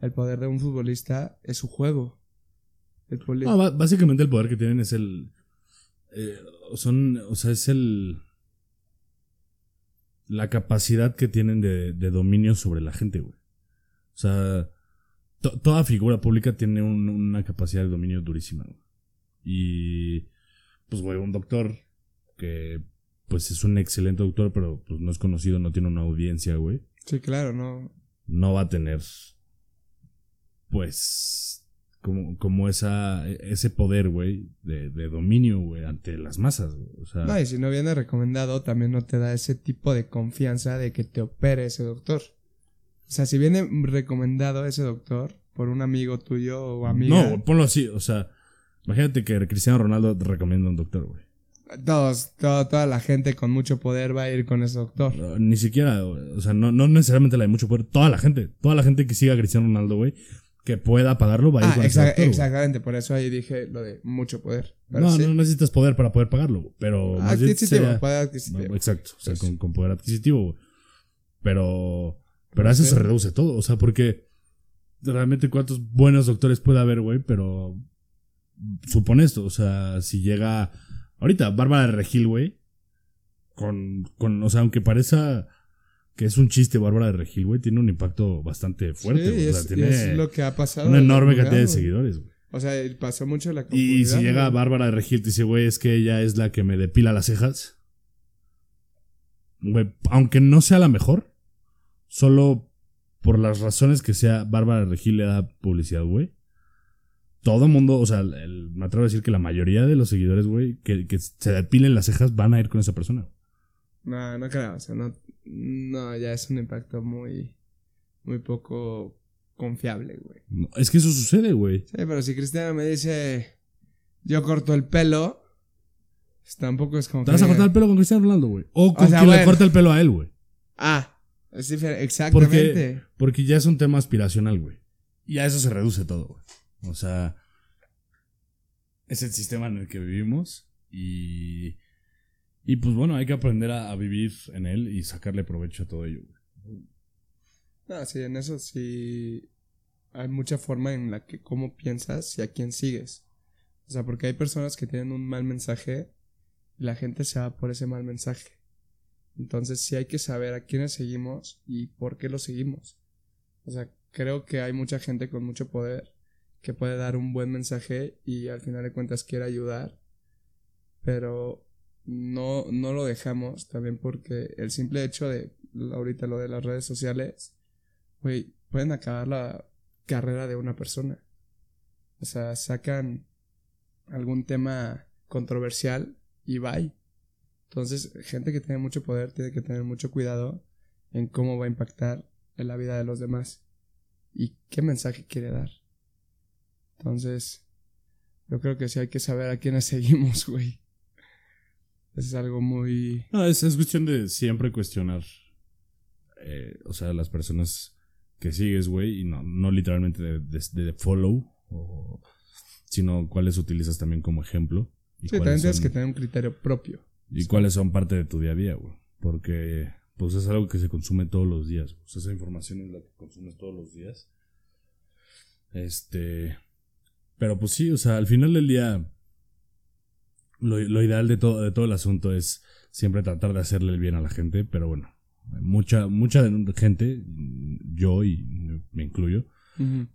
El poder de un futbolista es su juego. No, básicamente el poder que tienen es el. eh, son. O sea, es el. La capacidad que tienen de, de dominio sobre la gente, güey. O sea, to- toda figura pública tiene un- una capacidad de dominio durísima, güey. Y. Pues, güey, un doctor que. Pues es un excelente doctor, pero pues no es conocido, no tiene una audiencia, güey. Sí, claro, no. no va a tener pues como, como esa ese poder, güey, de, de dominio, güey, ante las masas, güey. O sea, No, y si no viene recomendado, también no te da ese tipo de confianza de que te opere ese doctor. O sea, si viene recomendado ese doctor, por un amigo tuyo o amiga. No, ponlo así, o sea, imagínate que Cristiano Ronaldo te recomienda un doctor, güey. Todos, todo- toda la gente con mucho poder va a ir con ese doctor. No, Ni siquiera, o sea, no, no necesariamente la de mucho poder, toda la gente, toda la gente que siga a Cristiano Ronaldo, güey, que pueda pagarlo, va a ir Ah, con ese doctor, exactamente, por eso ahí dije lo de mucho poder. No, sí. no necesitas poder para poder pagarlo, pero Adquisitivo, sería- poder adquisitivo. Exacto, o sea, Pues. con, con poder adquisitivo, güey. Pero, pero a eso se reduce todo, o sea, porque realmente cuántos buenos doctores puede haber, güey, pero supone esto, o sea, si llega ahorita Bárbara de Regil, güey, con, con, o sea, aunque parezca que es un chiste Bárbara de Regil, güey, tiene un impacto bastante fuerte, Sí, o sea, es, tiene es lo que ha pasado. una enorme cantidad de seguidores, güey. O sea, pasó mucho la Y si llega. Bárbara de Regil y te dice, güey, es que ella es la que me depila las cejas. Güey, aunque no sea la mejor, solo por las razones que sea Bárbara Regil le da publicidad, güey. Todo mundo, o sea, el- me atrevo a decir que la mayoría de los seguidores, güey, que, que se depilen las cejas van a ir con esa persona. No, no creo. O sea, no, no, ya es un impacto muy, muy poco confiable, güey. No, es que eso sucede, güey. Sí, pero si Cristiano me dice, yo corto el pelo, pues tampoco es como Te vas a cortar el pelo con Cristiano Ronaldo, güey. O con sea, quien le corta el pelo a él, güey. Ah, es diferente. Exactamente. Porque ya es un tema aspiracional, güey. Y a eso se reduce todo, güey. O sea, es el sistema en el que vivimos y... Y pues bueno, hay que aprender a, a vivir en él y sacarle provecho a todo ello, güey. No, sí, en eso sí hay mucha forma en la que cómo piensas y a quién sigues. O sea, porque hay personas que tienen un mal mensaje y la gente se va por ese mal mensaje. Entonces sí hay que saber a quiénes seguimos y por qué los seguimos. O sea, creo que hay mucha gente con mucho poder que puede dar un buen mensaje y al final de cuentas quiere ayudar, pero no, no lo dejamos también porque el simple hecho de ahorita lo de las redes sociales, güey, pueden acabar la carrera de una persona. O sea, sacan algún tema controversial y bye. Entonces, gente que tiene mucho poder tiene que tener mucho cuidado en cómo va a impactar en la vida de los demás y qué mensaje quiere dar. Entonces, yo creo que sí hay que saber a quiénes *laughs* seguimos, güey. Eso es algo muy... No, es, es cuestión de siempre cuestionar, eh, o sea, las personas que sigues, güey, y no, no literalmente de, de- de follow, o- sino cuáles utilizas también como ejemplo. Y Sí, cuáles también tienes son- que tener un criterio propio. Y cuáles son parte de tu día a día, güey. Porque, pues es algo que se consume todos los días. güey. O sea, esa información es la que consumes todos los días. Este. Pero pues sí, o sea, al final del día. Lo, lo ideal de todo, de todo el asunto es siempre tratar de hacerle el bien a la gente. Pero bueno, mucha, mucha gente, yo y me incluyo,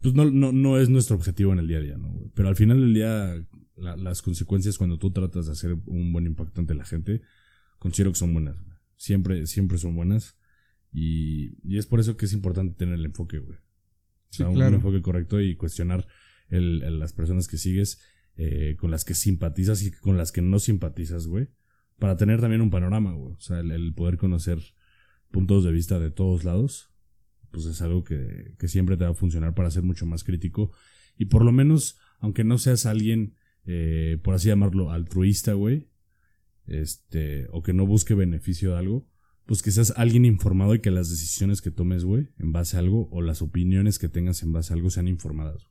pues no, no, no es nuestro objetivo en el día a día, ¿no? Pero al final del día, la- las consecuencias cuando tú tratas de hacer un buen impacto ante la gente, considero que son buenas, güey. Siempre, siempre son buenas. Y, y es por eso que es importante tener el enfoque, güey. O sea, un enfoque correcto y cuestionar el, el- las personas que sigues, eh, con las que simpatizas y con las que no simpatizas, güey. Para tener también un panorama, güey. O sea, el, el poder conocer puntos de vista de todos lados, pues es algo que, que siempre te va a funcionar para ser mucho más crítico. Y por lo menos, aunque no seas alguien, eh, por así llamarlo, altruista, güey, este, o que no busque beneficio de algo, pues que seas alguien informado y que las decisiones que tomes, güey, en base a algo, o las opiniones que tengas en base a algo sean informadas.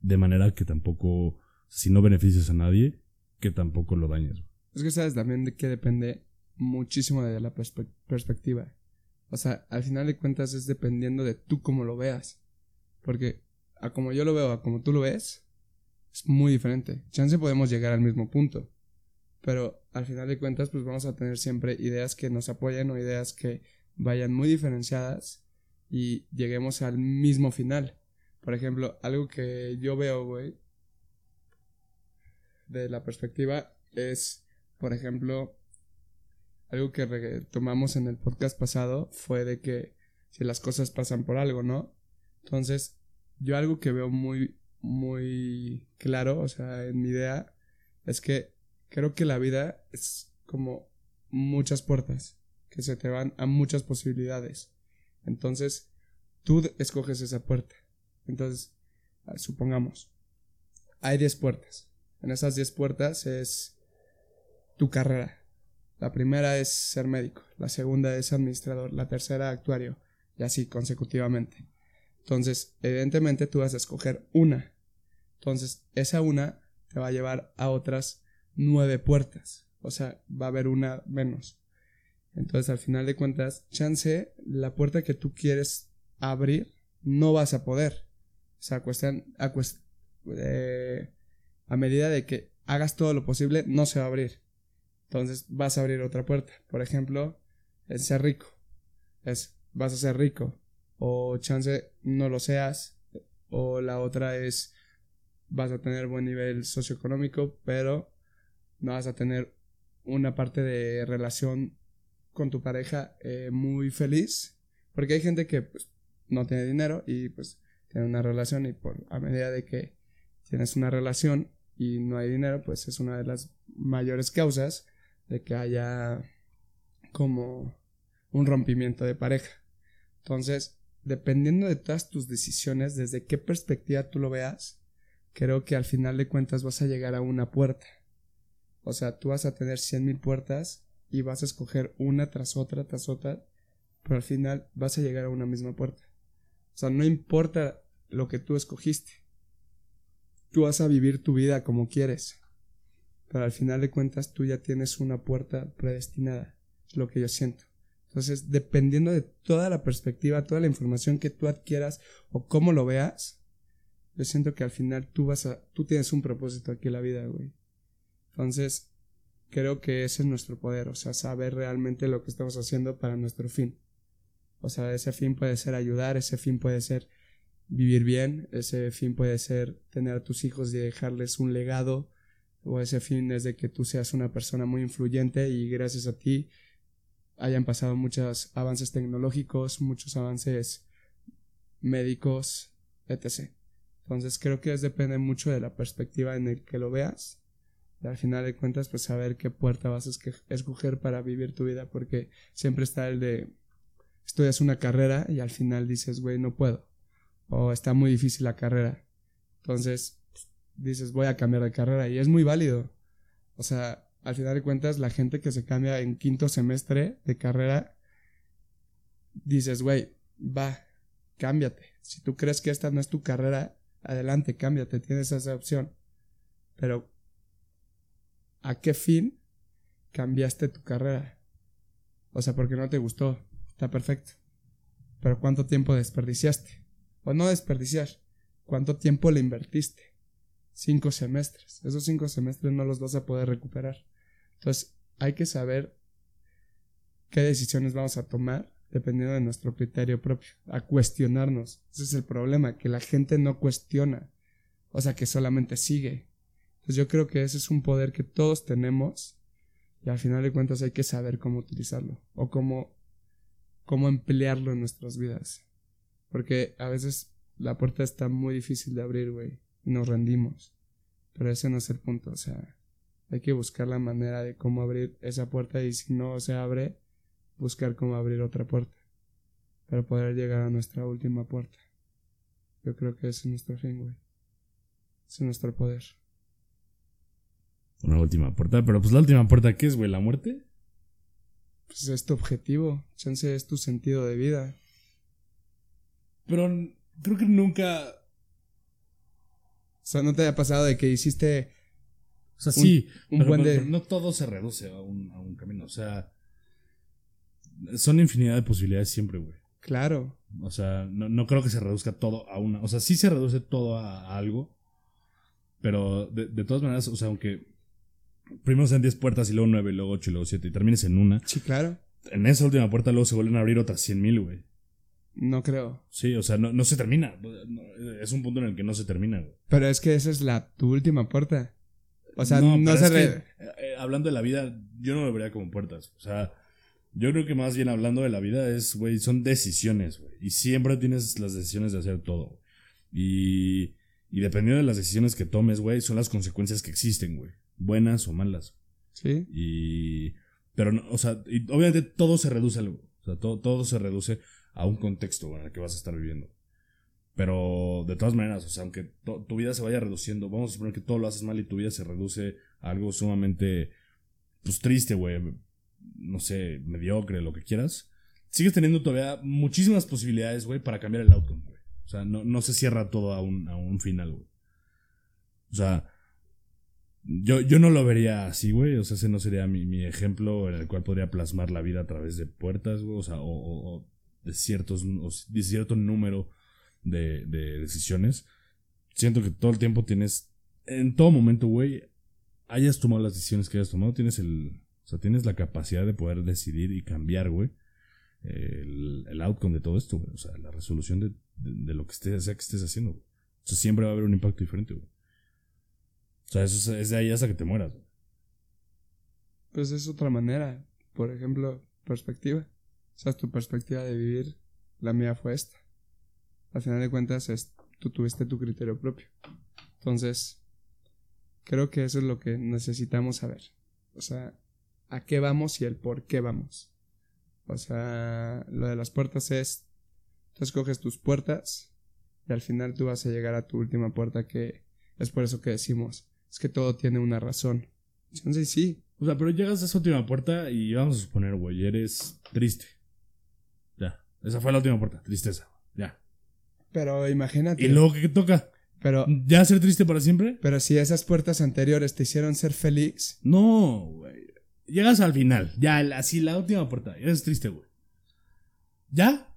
De manera que tampoco, si no beneficias a nadie, que tampoco lo dañes. Es que sabes también de que depende muchísimo de la perspe- perspectiva. O sea, al final de cuentas es dependiendo de tú cómo lo veas. Porque a como yo lo veo, a como tú lo ves, es muy diferente. Chance podemos llegar al mismo punto. Pero al final de cuentas, pues vamos a tener siempre ideas que nos apoyen o ideas que vayan muy diferenciadas y lleguemos al mismo final. Por ejemplo, algo que yo veo, güey, de la perspectiva es, por ejemplo, algo que tomamos en el podcast pasado fue de que si las cosas pasan por algo, ¿no? Entonces, yo algo que veo muy, muy claro, o sea, en mi idea, es que creo que la vida es como muchas puertas que se te van a muchas posibilidades. Entonces, tú escoges esa puerta. Entonces, ah, supongamos, hay 10 puertas. En esas 10 puertas es tu carrera. La primera es ser médico, la segunda es administrador, la tercera actuario, y así consecutivamente. Entonces, evidentemente tú vas a escoger una. Entonces, esa una te va a llevar a otras nueve puertas. O sea, va a haber una menos. Entonces, al final de cuentas, chance, la puerta que tú quieres abrir, no vas a poder. O sea, cuestión, a, eh, a medida de que hagas todo lo posible, no se va a abrir. Entonces, vas a abrir otra puerta. Por ejemplo, el ser rico. Es, vas a ser rico. O chance, no lo seas. O la otra es, vas a tener buen nivel socioeconómico, pero no vas a tener una parte de relación con tu pareja eh, muy feliz. Porque hay gente que pues, no tiene dinero y pues tiene una relación y por a medida de que tienes una relación y no hay dinero, pues es una de las mayores causas de que haya como un rompimiento de pareja. Entonces, dependiendo de todas tus decisiones, desde qué perspectiva tú lo veas, creo que al final de cuentas vas a llegar a una puerta. O sea, tú vas a tener cien mil puertas y vas a escoger una tras otra, tras otra, pero al final vas a llegar a una misma puerta. O sea, no importa lo que tú escogiste. Tú vas a vivir tu vida como quieres. Pero al final de cuentas tú ya tienes una puerta predestinada. Es lo que yo siento. Entonces, dependiendo de toda la perspectiva, toda la información que tú adquieras o cómo lo veas, yo siento que al final tú vas a, tú tienes un propósito aquí en la vida, güey. Entonces, creo que ese es nuestro poder, o sea, saber realmente lo que estamos haciendo para nuestro fin. O sea, ese fin puede ser ayudar, ese fin puede ser vivir bien, ese fin puede ser tener a tus hijos y dejarles un legado, o ese fin es de que tú seas una persona muy influyente y gracias a ti hayan pasado muchos avances tecnológicos, muchos avances médicos, etc. Entonces creo que depende mucho de la perspectiva en el que lo veas y al final de cuentas, pues saber qué puerta vas a escoger para vivir tu vida, porque siempre está el de estudias una carrera y al final dices, güey, no puedo, o está muy difícil la carrera. Entonces, dices, voy a cambiar de carrera y es muy válido. O sea, al final de cuentas, la gente que se cambia en quinto semestre de carrera, dices, güey, va, cámbiate. Si tú crees que esta no es tu carrera, adelante, cámbiate, tienes esa opción. Pero a qué fin cambiaste tu carrera. O sea, porque no te gustó. Está perfecto. Pero ¿cuánto tiempo desperdiciaste? O no desperdiciar. ¿Cuánto tiempo le invertiste? Cinco semestres. Esos cinco semestres no los vas a poder recuperar. Entonces, hay que saber qué decisiones vamos a tomar dependiendo de nuestro criterio propio. A cuestionarnos. Ese es el problema, que la gente no cuestiona. O sea, que solamente sigue. Pues yo creo que ese es un poder que todos tenemos y al final de cuentas hay que saber cómo utilizarlo o cómo, cómo emplearlo en nuestras vidas. Porque a veces la puerta está muy difícil de abrir, güey, y nos rendimos. Pero ese no es el punto, o sea, hay que buscar la manera de cómo abrir esa puerta y si no se abre, buscar cómo abrir otra puerta para poder llegar a nuestra última puerta. Yo creo que ese es nuestro fin, güey. Ese es nuestro poder. Una última puerta. Pero pues la última puerta, ¿qué es, güey? ¿La muerte? Pues es tu objetivo. Chance es tu sentido de vida. Pero creo que nunca. O sea, ¿no te haya pasado de que hiciste. O sea, sí. Un buen de... no todo se reduce a un, a un camino. O sea. Son infinidad de posibilidades siempre, güey. Claro. O sea, no, no, creo que se reduzca todo a una. O sea, sí se reduce todo a, algo. Pero de, de, todas maneras, o sea, aunque primero sean 10 puertas y luego 9, luego 8 y luego 7 y termines en una. Sí, claro. En esa última puerta luego se vuelven a abrir otras 100 mil, güey. No creo. Sí, o sea, no, no se termina. es un punto en el que no se termina, güey. Pero es que esa es la tu última puerta. O sea, no, se eh, hablando de la vida, yo no lo vería como puertas. O sea, yo creo que más bien hablando de la vida es, güey, son decisiones, güey. Y siempre tienes las decisiones de hacer todo. Y, y dependiendo de las decisiones que tomes, güey, son las consecuencias que existen, güey buenas o malas. Sí. Y. Pero, no, o sea, y obviamente todo se reduce a algo. O sea, todo, todo se reduce a un contexto en el que vas a estar viviendo. Pero de todas maneras, o sea, aunque tu vida se vaya reduciendo, vamos a suponer que todo lo haces mal y tu vida se reduce a algo sumamente, pues triste, güey. No sé, mediocre, lo que quieras. Sigues teniendo todavía muchísimas posibilidades, güey, para cambiar el outcome, güey. O sea, no, no se cierra todo a un, a un final, güey. O sea, yo, yo no lo vería así, güey. O sea, ese no sería mi, mi ejemplo en el cual podría plasmar la vida a través de puertas, güey. O sea, o, o- o de ciertos, o de cierto número de, de decisiones. Siento que todo el tiempo tienes, en todo momento, güey, hayas tomado las decisiones que hayas tomado, tienes el, o sea, tienes la capacidad de poder decidir y cambiar, güey, el, el outcome de todo esto, güey. O sea, la resolución de, de, lo que estés, sea que estés haciendo, güey. O sea, siempre va a haber un impacto diferente, güey. O sea, eso es, de ahí hasta que te mueras. Pues es otra manera. Por ejemplo, perspectiva. O sea, tu perspectiva de vivir. La mía fue esta. Al final de cuentas, es, tú tuviste tu criterio propio. Entonces, creo que eso es lo que necesitamos saber. O sea, a qué vamos y el por qué vamos. O sea, lo de las puertas es, tú escoges tus puertas y al final tú vas a llegar a tu última puerta que es por eso que decimos, es que todo tiene una razón. Entonces sí, O sea, pero llegas a esa última puerta y vamos a suponer, güey, eres triste. Ya. Esa fue la última puerta, tristeza. Ya. pero imagínate. ¿Y luego qué toca? Pero, ¿Ya ser triste para siempre? pero si esas puertas anteriores te hicieron ser feliz, No, güey. Llegas al final. Ya, así la última puerta. Eres triste, güey. ¿Ya?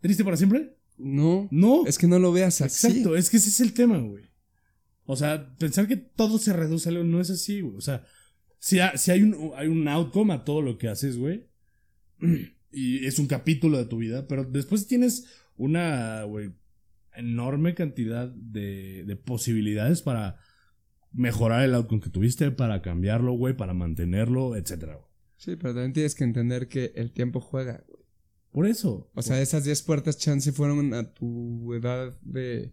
¿Triste para siempre? no, No. es que no lo veas así. Exacto, es que ese es el tema, güey. O sea, pensar que todo se reduce a algo no es así, güey. O sea, si, ha- si hay, un, hay un outcome a todo lo que haces, güey. *clears throat* Y es un capítulo de tu vida, pero después tienes una, güey, enorme cantidad de, de posibilidades para mejorar el outcome que tuviste, para cambiarlo, güey, para mantenerlo, etcétera, güey. Sí, pero también tienes que entender que el tiempo juega. güey. Por eso. O sea, esas 10 puertas chance fueron a tu edad de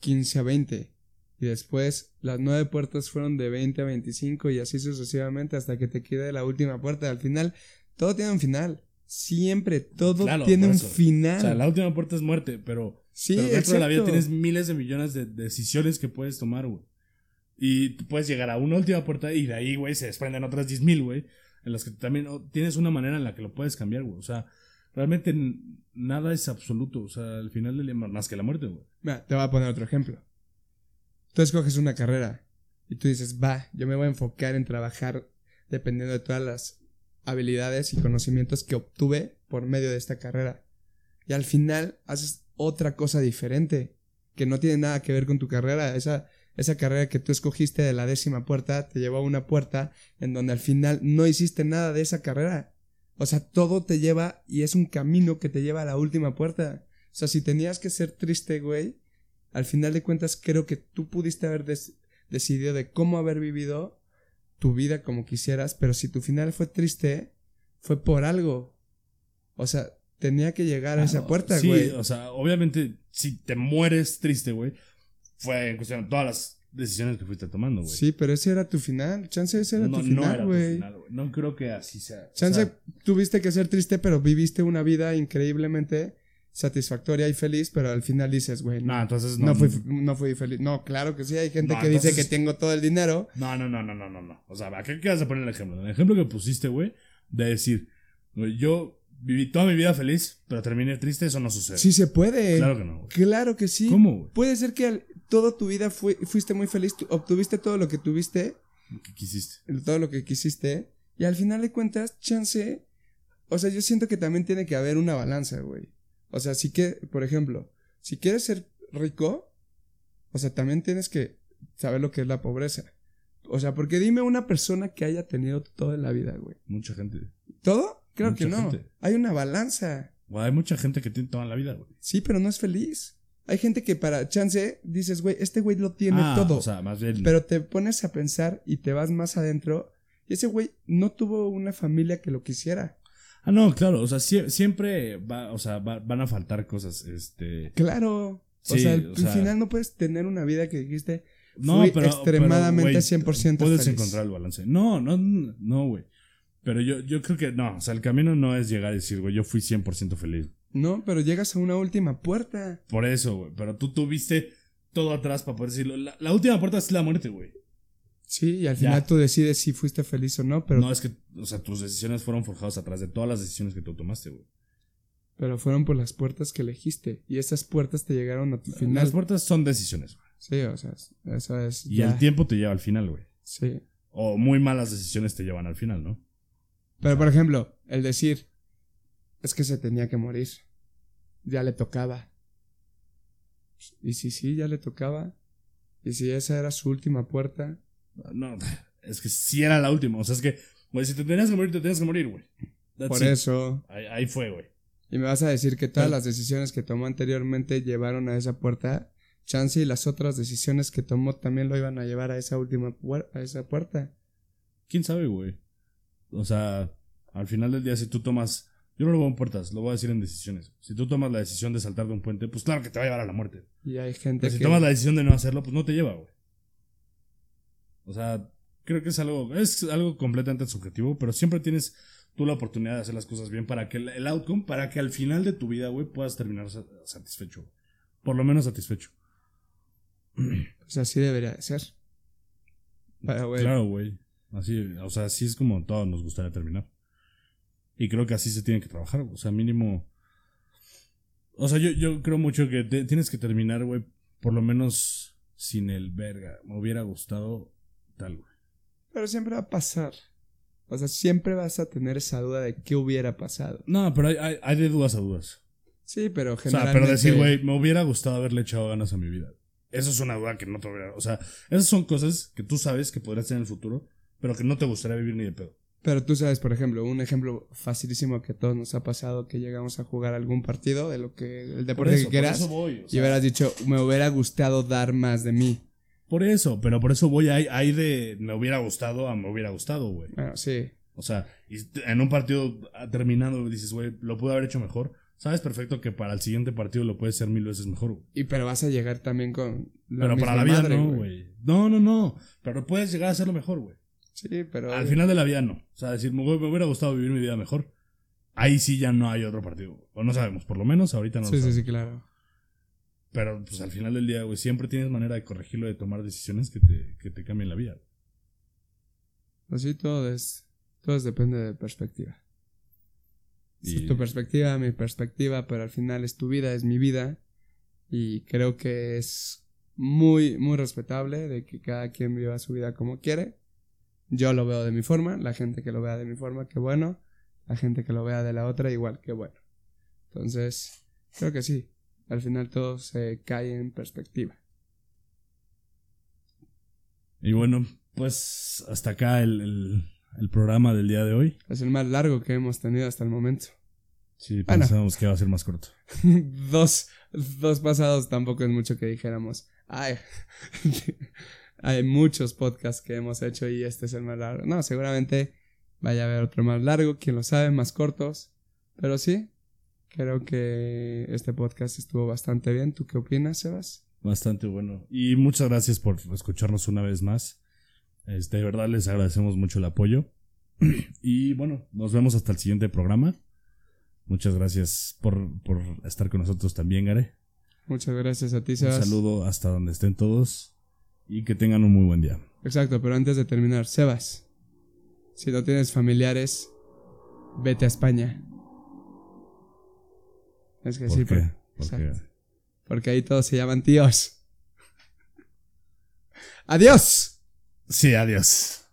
15 a 20. Y después las 9 puertas fueron de 20 a 25 y así sucesivamente hasta que te quede la última puerta. Al final, todo tiene un final. Siempre, todo Claro, tiene un final. o sea, la última puerta es muerte, pero sí, Pero dentro de la vida tienes miles de millones de decisiones que puedes tomar, güey. Y puedes llegar a una última puerta y de ahí, güey, se desprenden otras 10.000, güey. En las que también oh, tienes una manera en la que lo puedes cambiar, güey. O sea, realmente nada es absoluto. O sea, al final del día, más que la muerte, güey. Mira, te voy a poner otro ejemplo. Tú escoges una carrera y tú dices, va, yo me voy a enfocar en trabajar dependiendo de todas las habilidades y conocimientos que obtuve por medio de esta carrera. Y al final haces otra cosa diferente que no tiene nada que ver con tu carrera. Esa, esa carrera que tú escogiste de la décima puerta te llevó a una puerta en donde al final no hiciste nada de esa carrera. O sea, todo te lleva y es un camino que te lleva a la última puerta. O sea, si tenías que ser triste, güey, al final de cuentas creo que tú pudiste haber decidido de cómo haber vivido tu vida como quisieras, pero si tu final fue triste, fue por algo. O sea, tenía que llegar a esa puerta, Sí, güey. o sea, obviamente, si te mueres triste, güey, fue en cuestión de todas las decisiones que fuiste tomando, güey. Sí, pero ese era tu final. Chance ese era no, tu no era final, güey. No creo que así sea. O Chance sea, tuviste que ser triste, pero viviste una vida increíblemente satisfactoria y feliz, pero al final dices, güey, no, entonces no, no. fui, no fui feliz. No, claro que sí, hay gente que dice que tengo todo el dinero. No, no, no, no, no, no, no. O sea, ¿a qué a poner el ejemplo? El ejemplo que pusiste, güey, de decir, güey, yo viví toda mi vida feliz, pero terminé triste, eso no sucede. Sí se puede. Claro que no, güey. Claro que sí. ¿Cómo, güey? Puede ser que al- toda tu vida fuiste muy feliz, obtuviste todo lo que tuviste, todo lo que quisiste, y al final de cuentas, chance. O sea, yo siento que también tiene que haber una balanza, güey. O sea, si que, por ejemplo, si quieres ser rico, o sea, también tienes que saber lo que es la pobreza. O sea, porque dime una persona que haya tenido todo en la vida, güey. Mucha gente. ¿Todo? Creo Mucha que no. gente. Hay una balanza. Güey, hay mucha gente que tiene toda la vida, güey. Sí, pero no es feliz. Hay gente que para chance dices, güey, este güey lo tiene Ah, todo. O sea, más bien. Pero te pones a pensar y te vas más adentro. Y ese güey no tuvo una familia que lo quisiera. Ah, no, claro. O sea, sie- siempre va, o sea, va- van a faltar cosas. Este. Claro. o Sí, sea, al o sea- final no puedes tener una vida que dijiste. No, Fui pero. extremadamente pero, güey, 100% Puedes feliz. encontrar el balance. No, no, no, güey. Pero yo, yo creo que no. O sea, el camino no es llegar y decir, güey, yo fui 100% feliz. No, pero llegas a una última puerta. Por eso, güey. Pero tú tuviste todo atrás para poder decirlo. La, la última puerta es la muerte, güey. Sí, y al Ya. final tú decides si fuiste feliz o no, pero, No, es que, o sea, tus decisiones fueron forjadas atrás de todas las decisiones que tú tomaste, güey. pero fueron por las puertas que elegiste. Y esas puertas te llegaron a tu final. Las puertas son decisiones, güey. Sí, o sea, eso es. Y ya. el tiempo te lleva al final, güey. Sí. O muy malas decisiones te llevan al final, ¿no? Pero por ejemplo, el decir, es que se tenía que morir. Ya le tocaba. Y si sí, ya le tocaba. Y si esa era su última puerta. No, es que sí era la última. O sea, es que, güey, si te tenías que morir, te tenías que morir, güey. Por it. eso. Ahí, ahí fue, güey. Y me vas a decir que todas las decisiones que tomó anteriormente llevaron a esa puerta. Chance y las otras decisiones que tomó también lo iban a llevar a esa última puer- a esa puerta. ¿Quién sabe, güey? O sea, al final del día, si tú tomas. Yo no lo veo en puertas, lo voy a decir en decisiones. Si tú tomas la decisión de saltar de un puente, pues claro que te va a llevar a la muerte. Y hay gente Pero si que. tomas la decisión de no hacerlo, pues no te lleva, güey. O sea, creo que es algo, es algo completamente subjetivo, pero siempre tienes tú la oportunidad de hacer las cosas bien para que el, el outcome, para que al final de tu vida, güey, puedas terminar sa- satisfecho. Por lo menos satisfecho. Pues así debería de ser. Güey, Claro, güey. Así, o sea, así es como todos nos gustaría terminar. Y creo que así se tiene que trabajar, o sea, mínimo. O sea, yo, yo creo mucho que te- tienes que terminar, güey, por lo menos sin el verga. Me hubiera gustado tal, güey. Pero siempre va a pasar. O sea, siempre vas a tener esa duda de qué hubiera pasado. No, pero hay, hay, hay de dudas a dudas. Sí, pero O sea, generalmente... pero decir, güey, me hubiera gustado haberle echado ganas a mi vida. Eso es una duda que no te hubiera. O sea, esas son cosas que tú sabes que podrías tener en el futuro, pero que no te gustaría vivir ni de pedo. Pero tú sabes, por ejemplo, un ejemplo facilísimo que a todos nos ha pasado que llegamos a jugar algún partido de lo que el Por deporte eso, que quieras eso voy. o y hubieras dicho, me hubiera gustado dar más de mí. Por eso, pero por eso voy ahí, ahí de me hubiera gustado a me hubiera gustado, güey. Bueno, sí. O sea, y en un partido ah, terminando dices, güey, lo pude haber hecho mejor. Sabes perfecto que para el siguiente partido lo puedes hacer mil veces mejor, güey. Y pero vas a llegar también con la Pero para la vida madre, no, güey. No, no, no. Pero puedes llegar a hacerlo mejor, güey. Sí, pero... Al final de la vida no. O sea, decir, me, hu- me hubiera gustado vivir mi vida mejor. Ahí sí ya no hay otro partido. O no sabemos, por lo menos ahorita no Sí, lo sí, sabemos. sí, claro. Pero pues al final del día, güey, siempre tienes manera de corregirlo, de tomar decisiones que te, que te cambien la vida. Así todo es... Todo es depende de perspectiva. Y- Es tu perspectiva, mi perspectiva, pero al final es tu vida, es mi vida. Y creo que es muy, muy respetable de que cada quien viva su vida como quiere. Yo lo veo de mi forma, la gente que lo vea de mi forma, qué bueno. La gente que lo vea de la otra, igual, qué bueno. Entonces, creo que sí. Al final todo se cae en perspectiva. Y bueno, pues hasta acá el, el- el programa del día de hoy. Es el más largo que hemos tenido hasta el momento. Sí, Bueno. pensábamos que iba a ser más corto. *laughs* dos, dos pasados tampoco es mucho que dijéramos. Ay, *laughs* hay muchos podcasts que hemos hecho y este es el más largo. No, seguramente vaya a haber otro más largo, quién lo sabe, más cortos. Pero sí, creo que este podcast estuvo bastante bien. ¿Tú qué opinas, Sebas? Bastante bueno. Y muchas gracias por escucharnos una vez más. Este, de verdad les agradecemos mucho el apoyo. *clears throat* Y bueno, nos vemos hasta el siguiente programa. Muchas gracias por, por estar con nosotros también, Gare. Muchas gracias a ti, Un Sebas. saludo hasta donde estén todos y que tengan un muy buen día. Exacto, pero antes de terminar, Sebas, si no tienes familiares, vete a España. Es que ¿Por qué? exacto. porque ahí todos se llaman tíos. *laughs* ¡Adiós! Sí, adiós.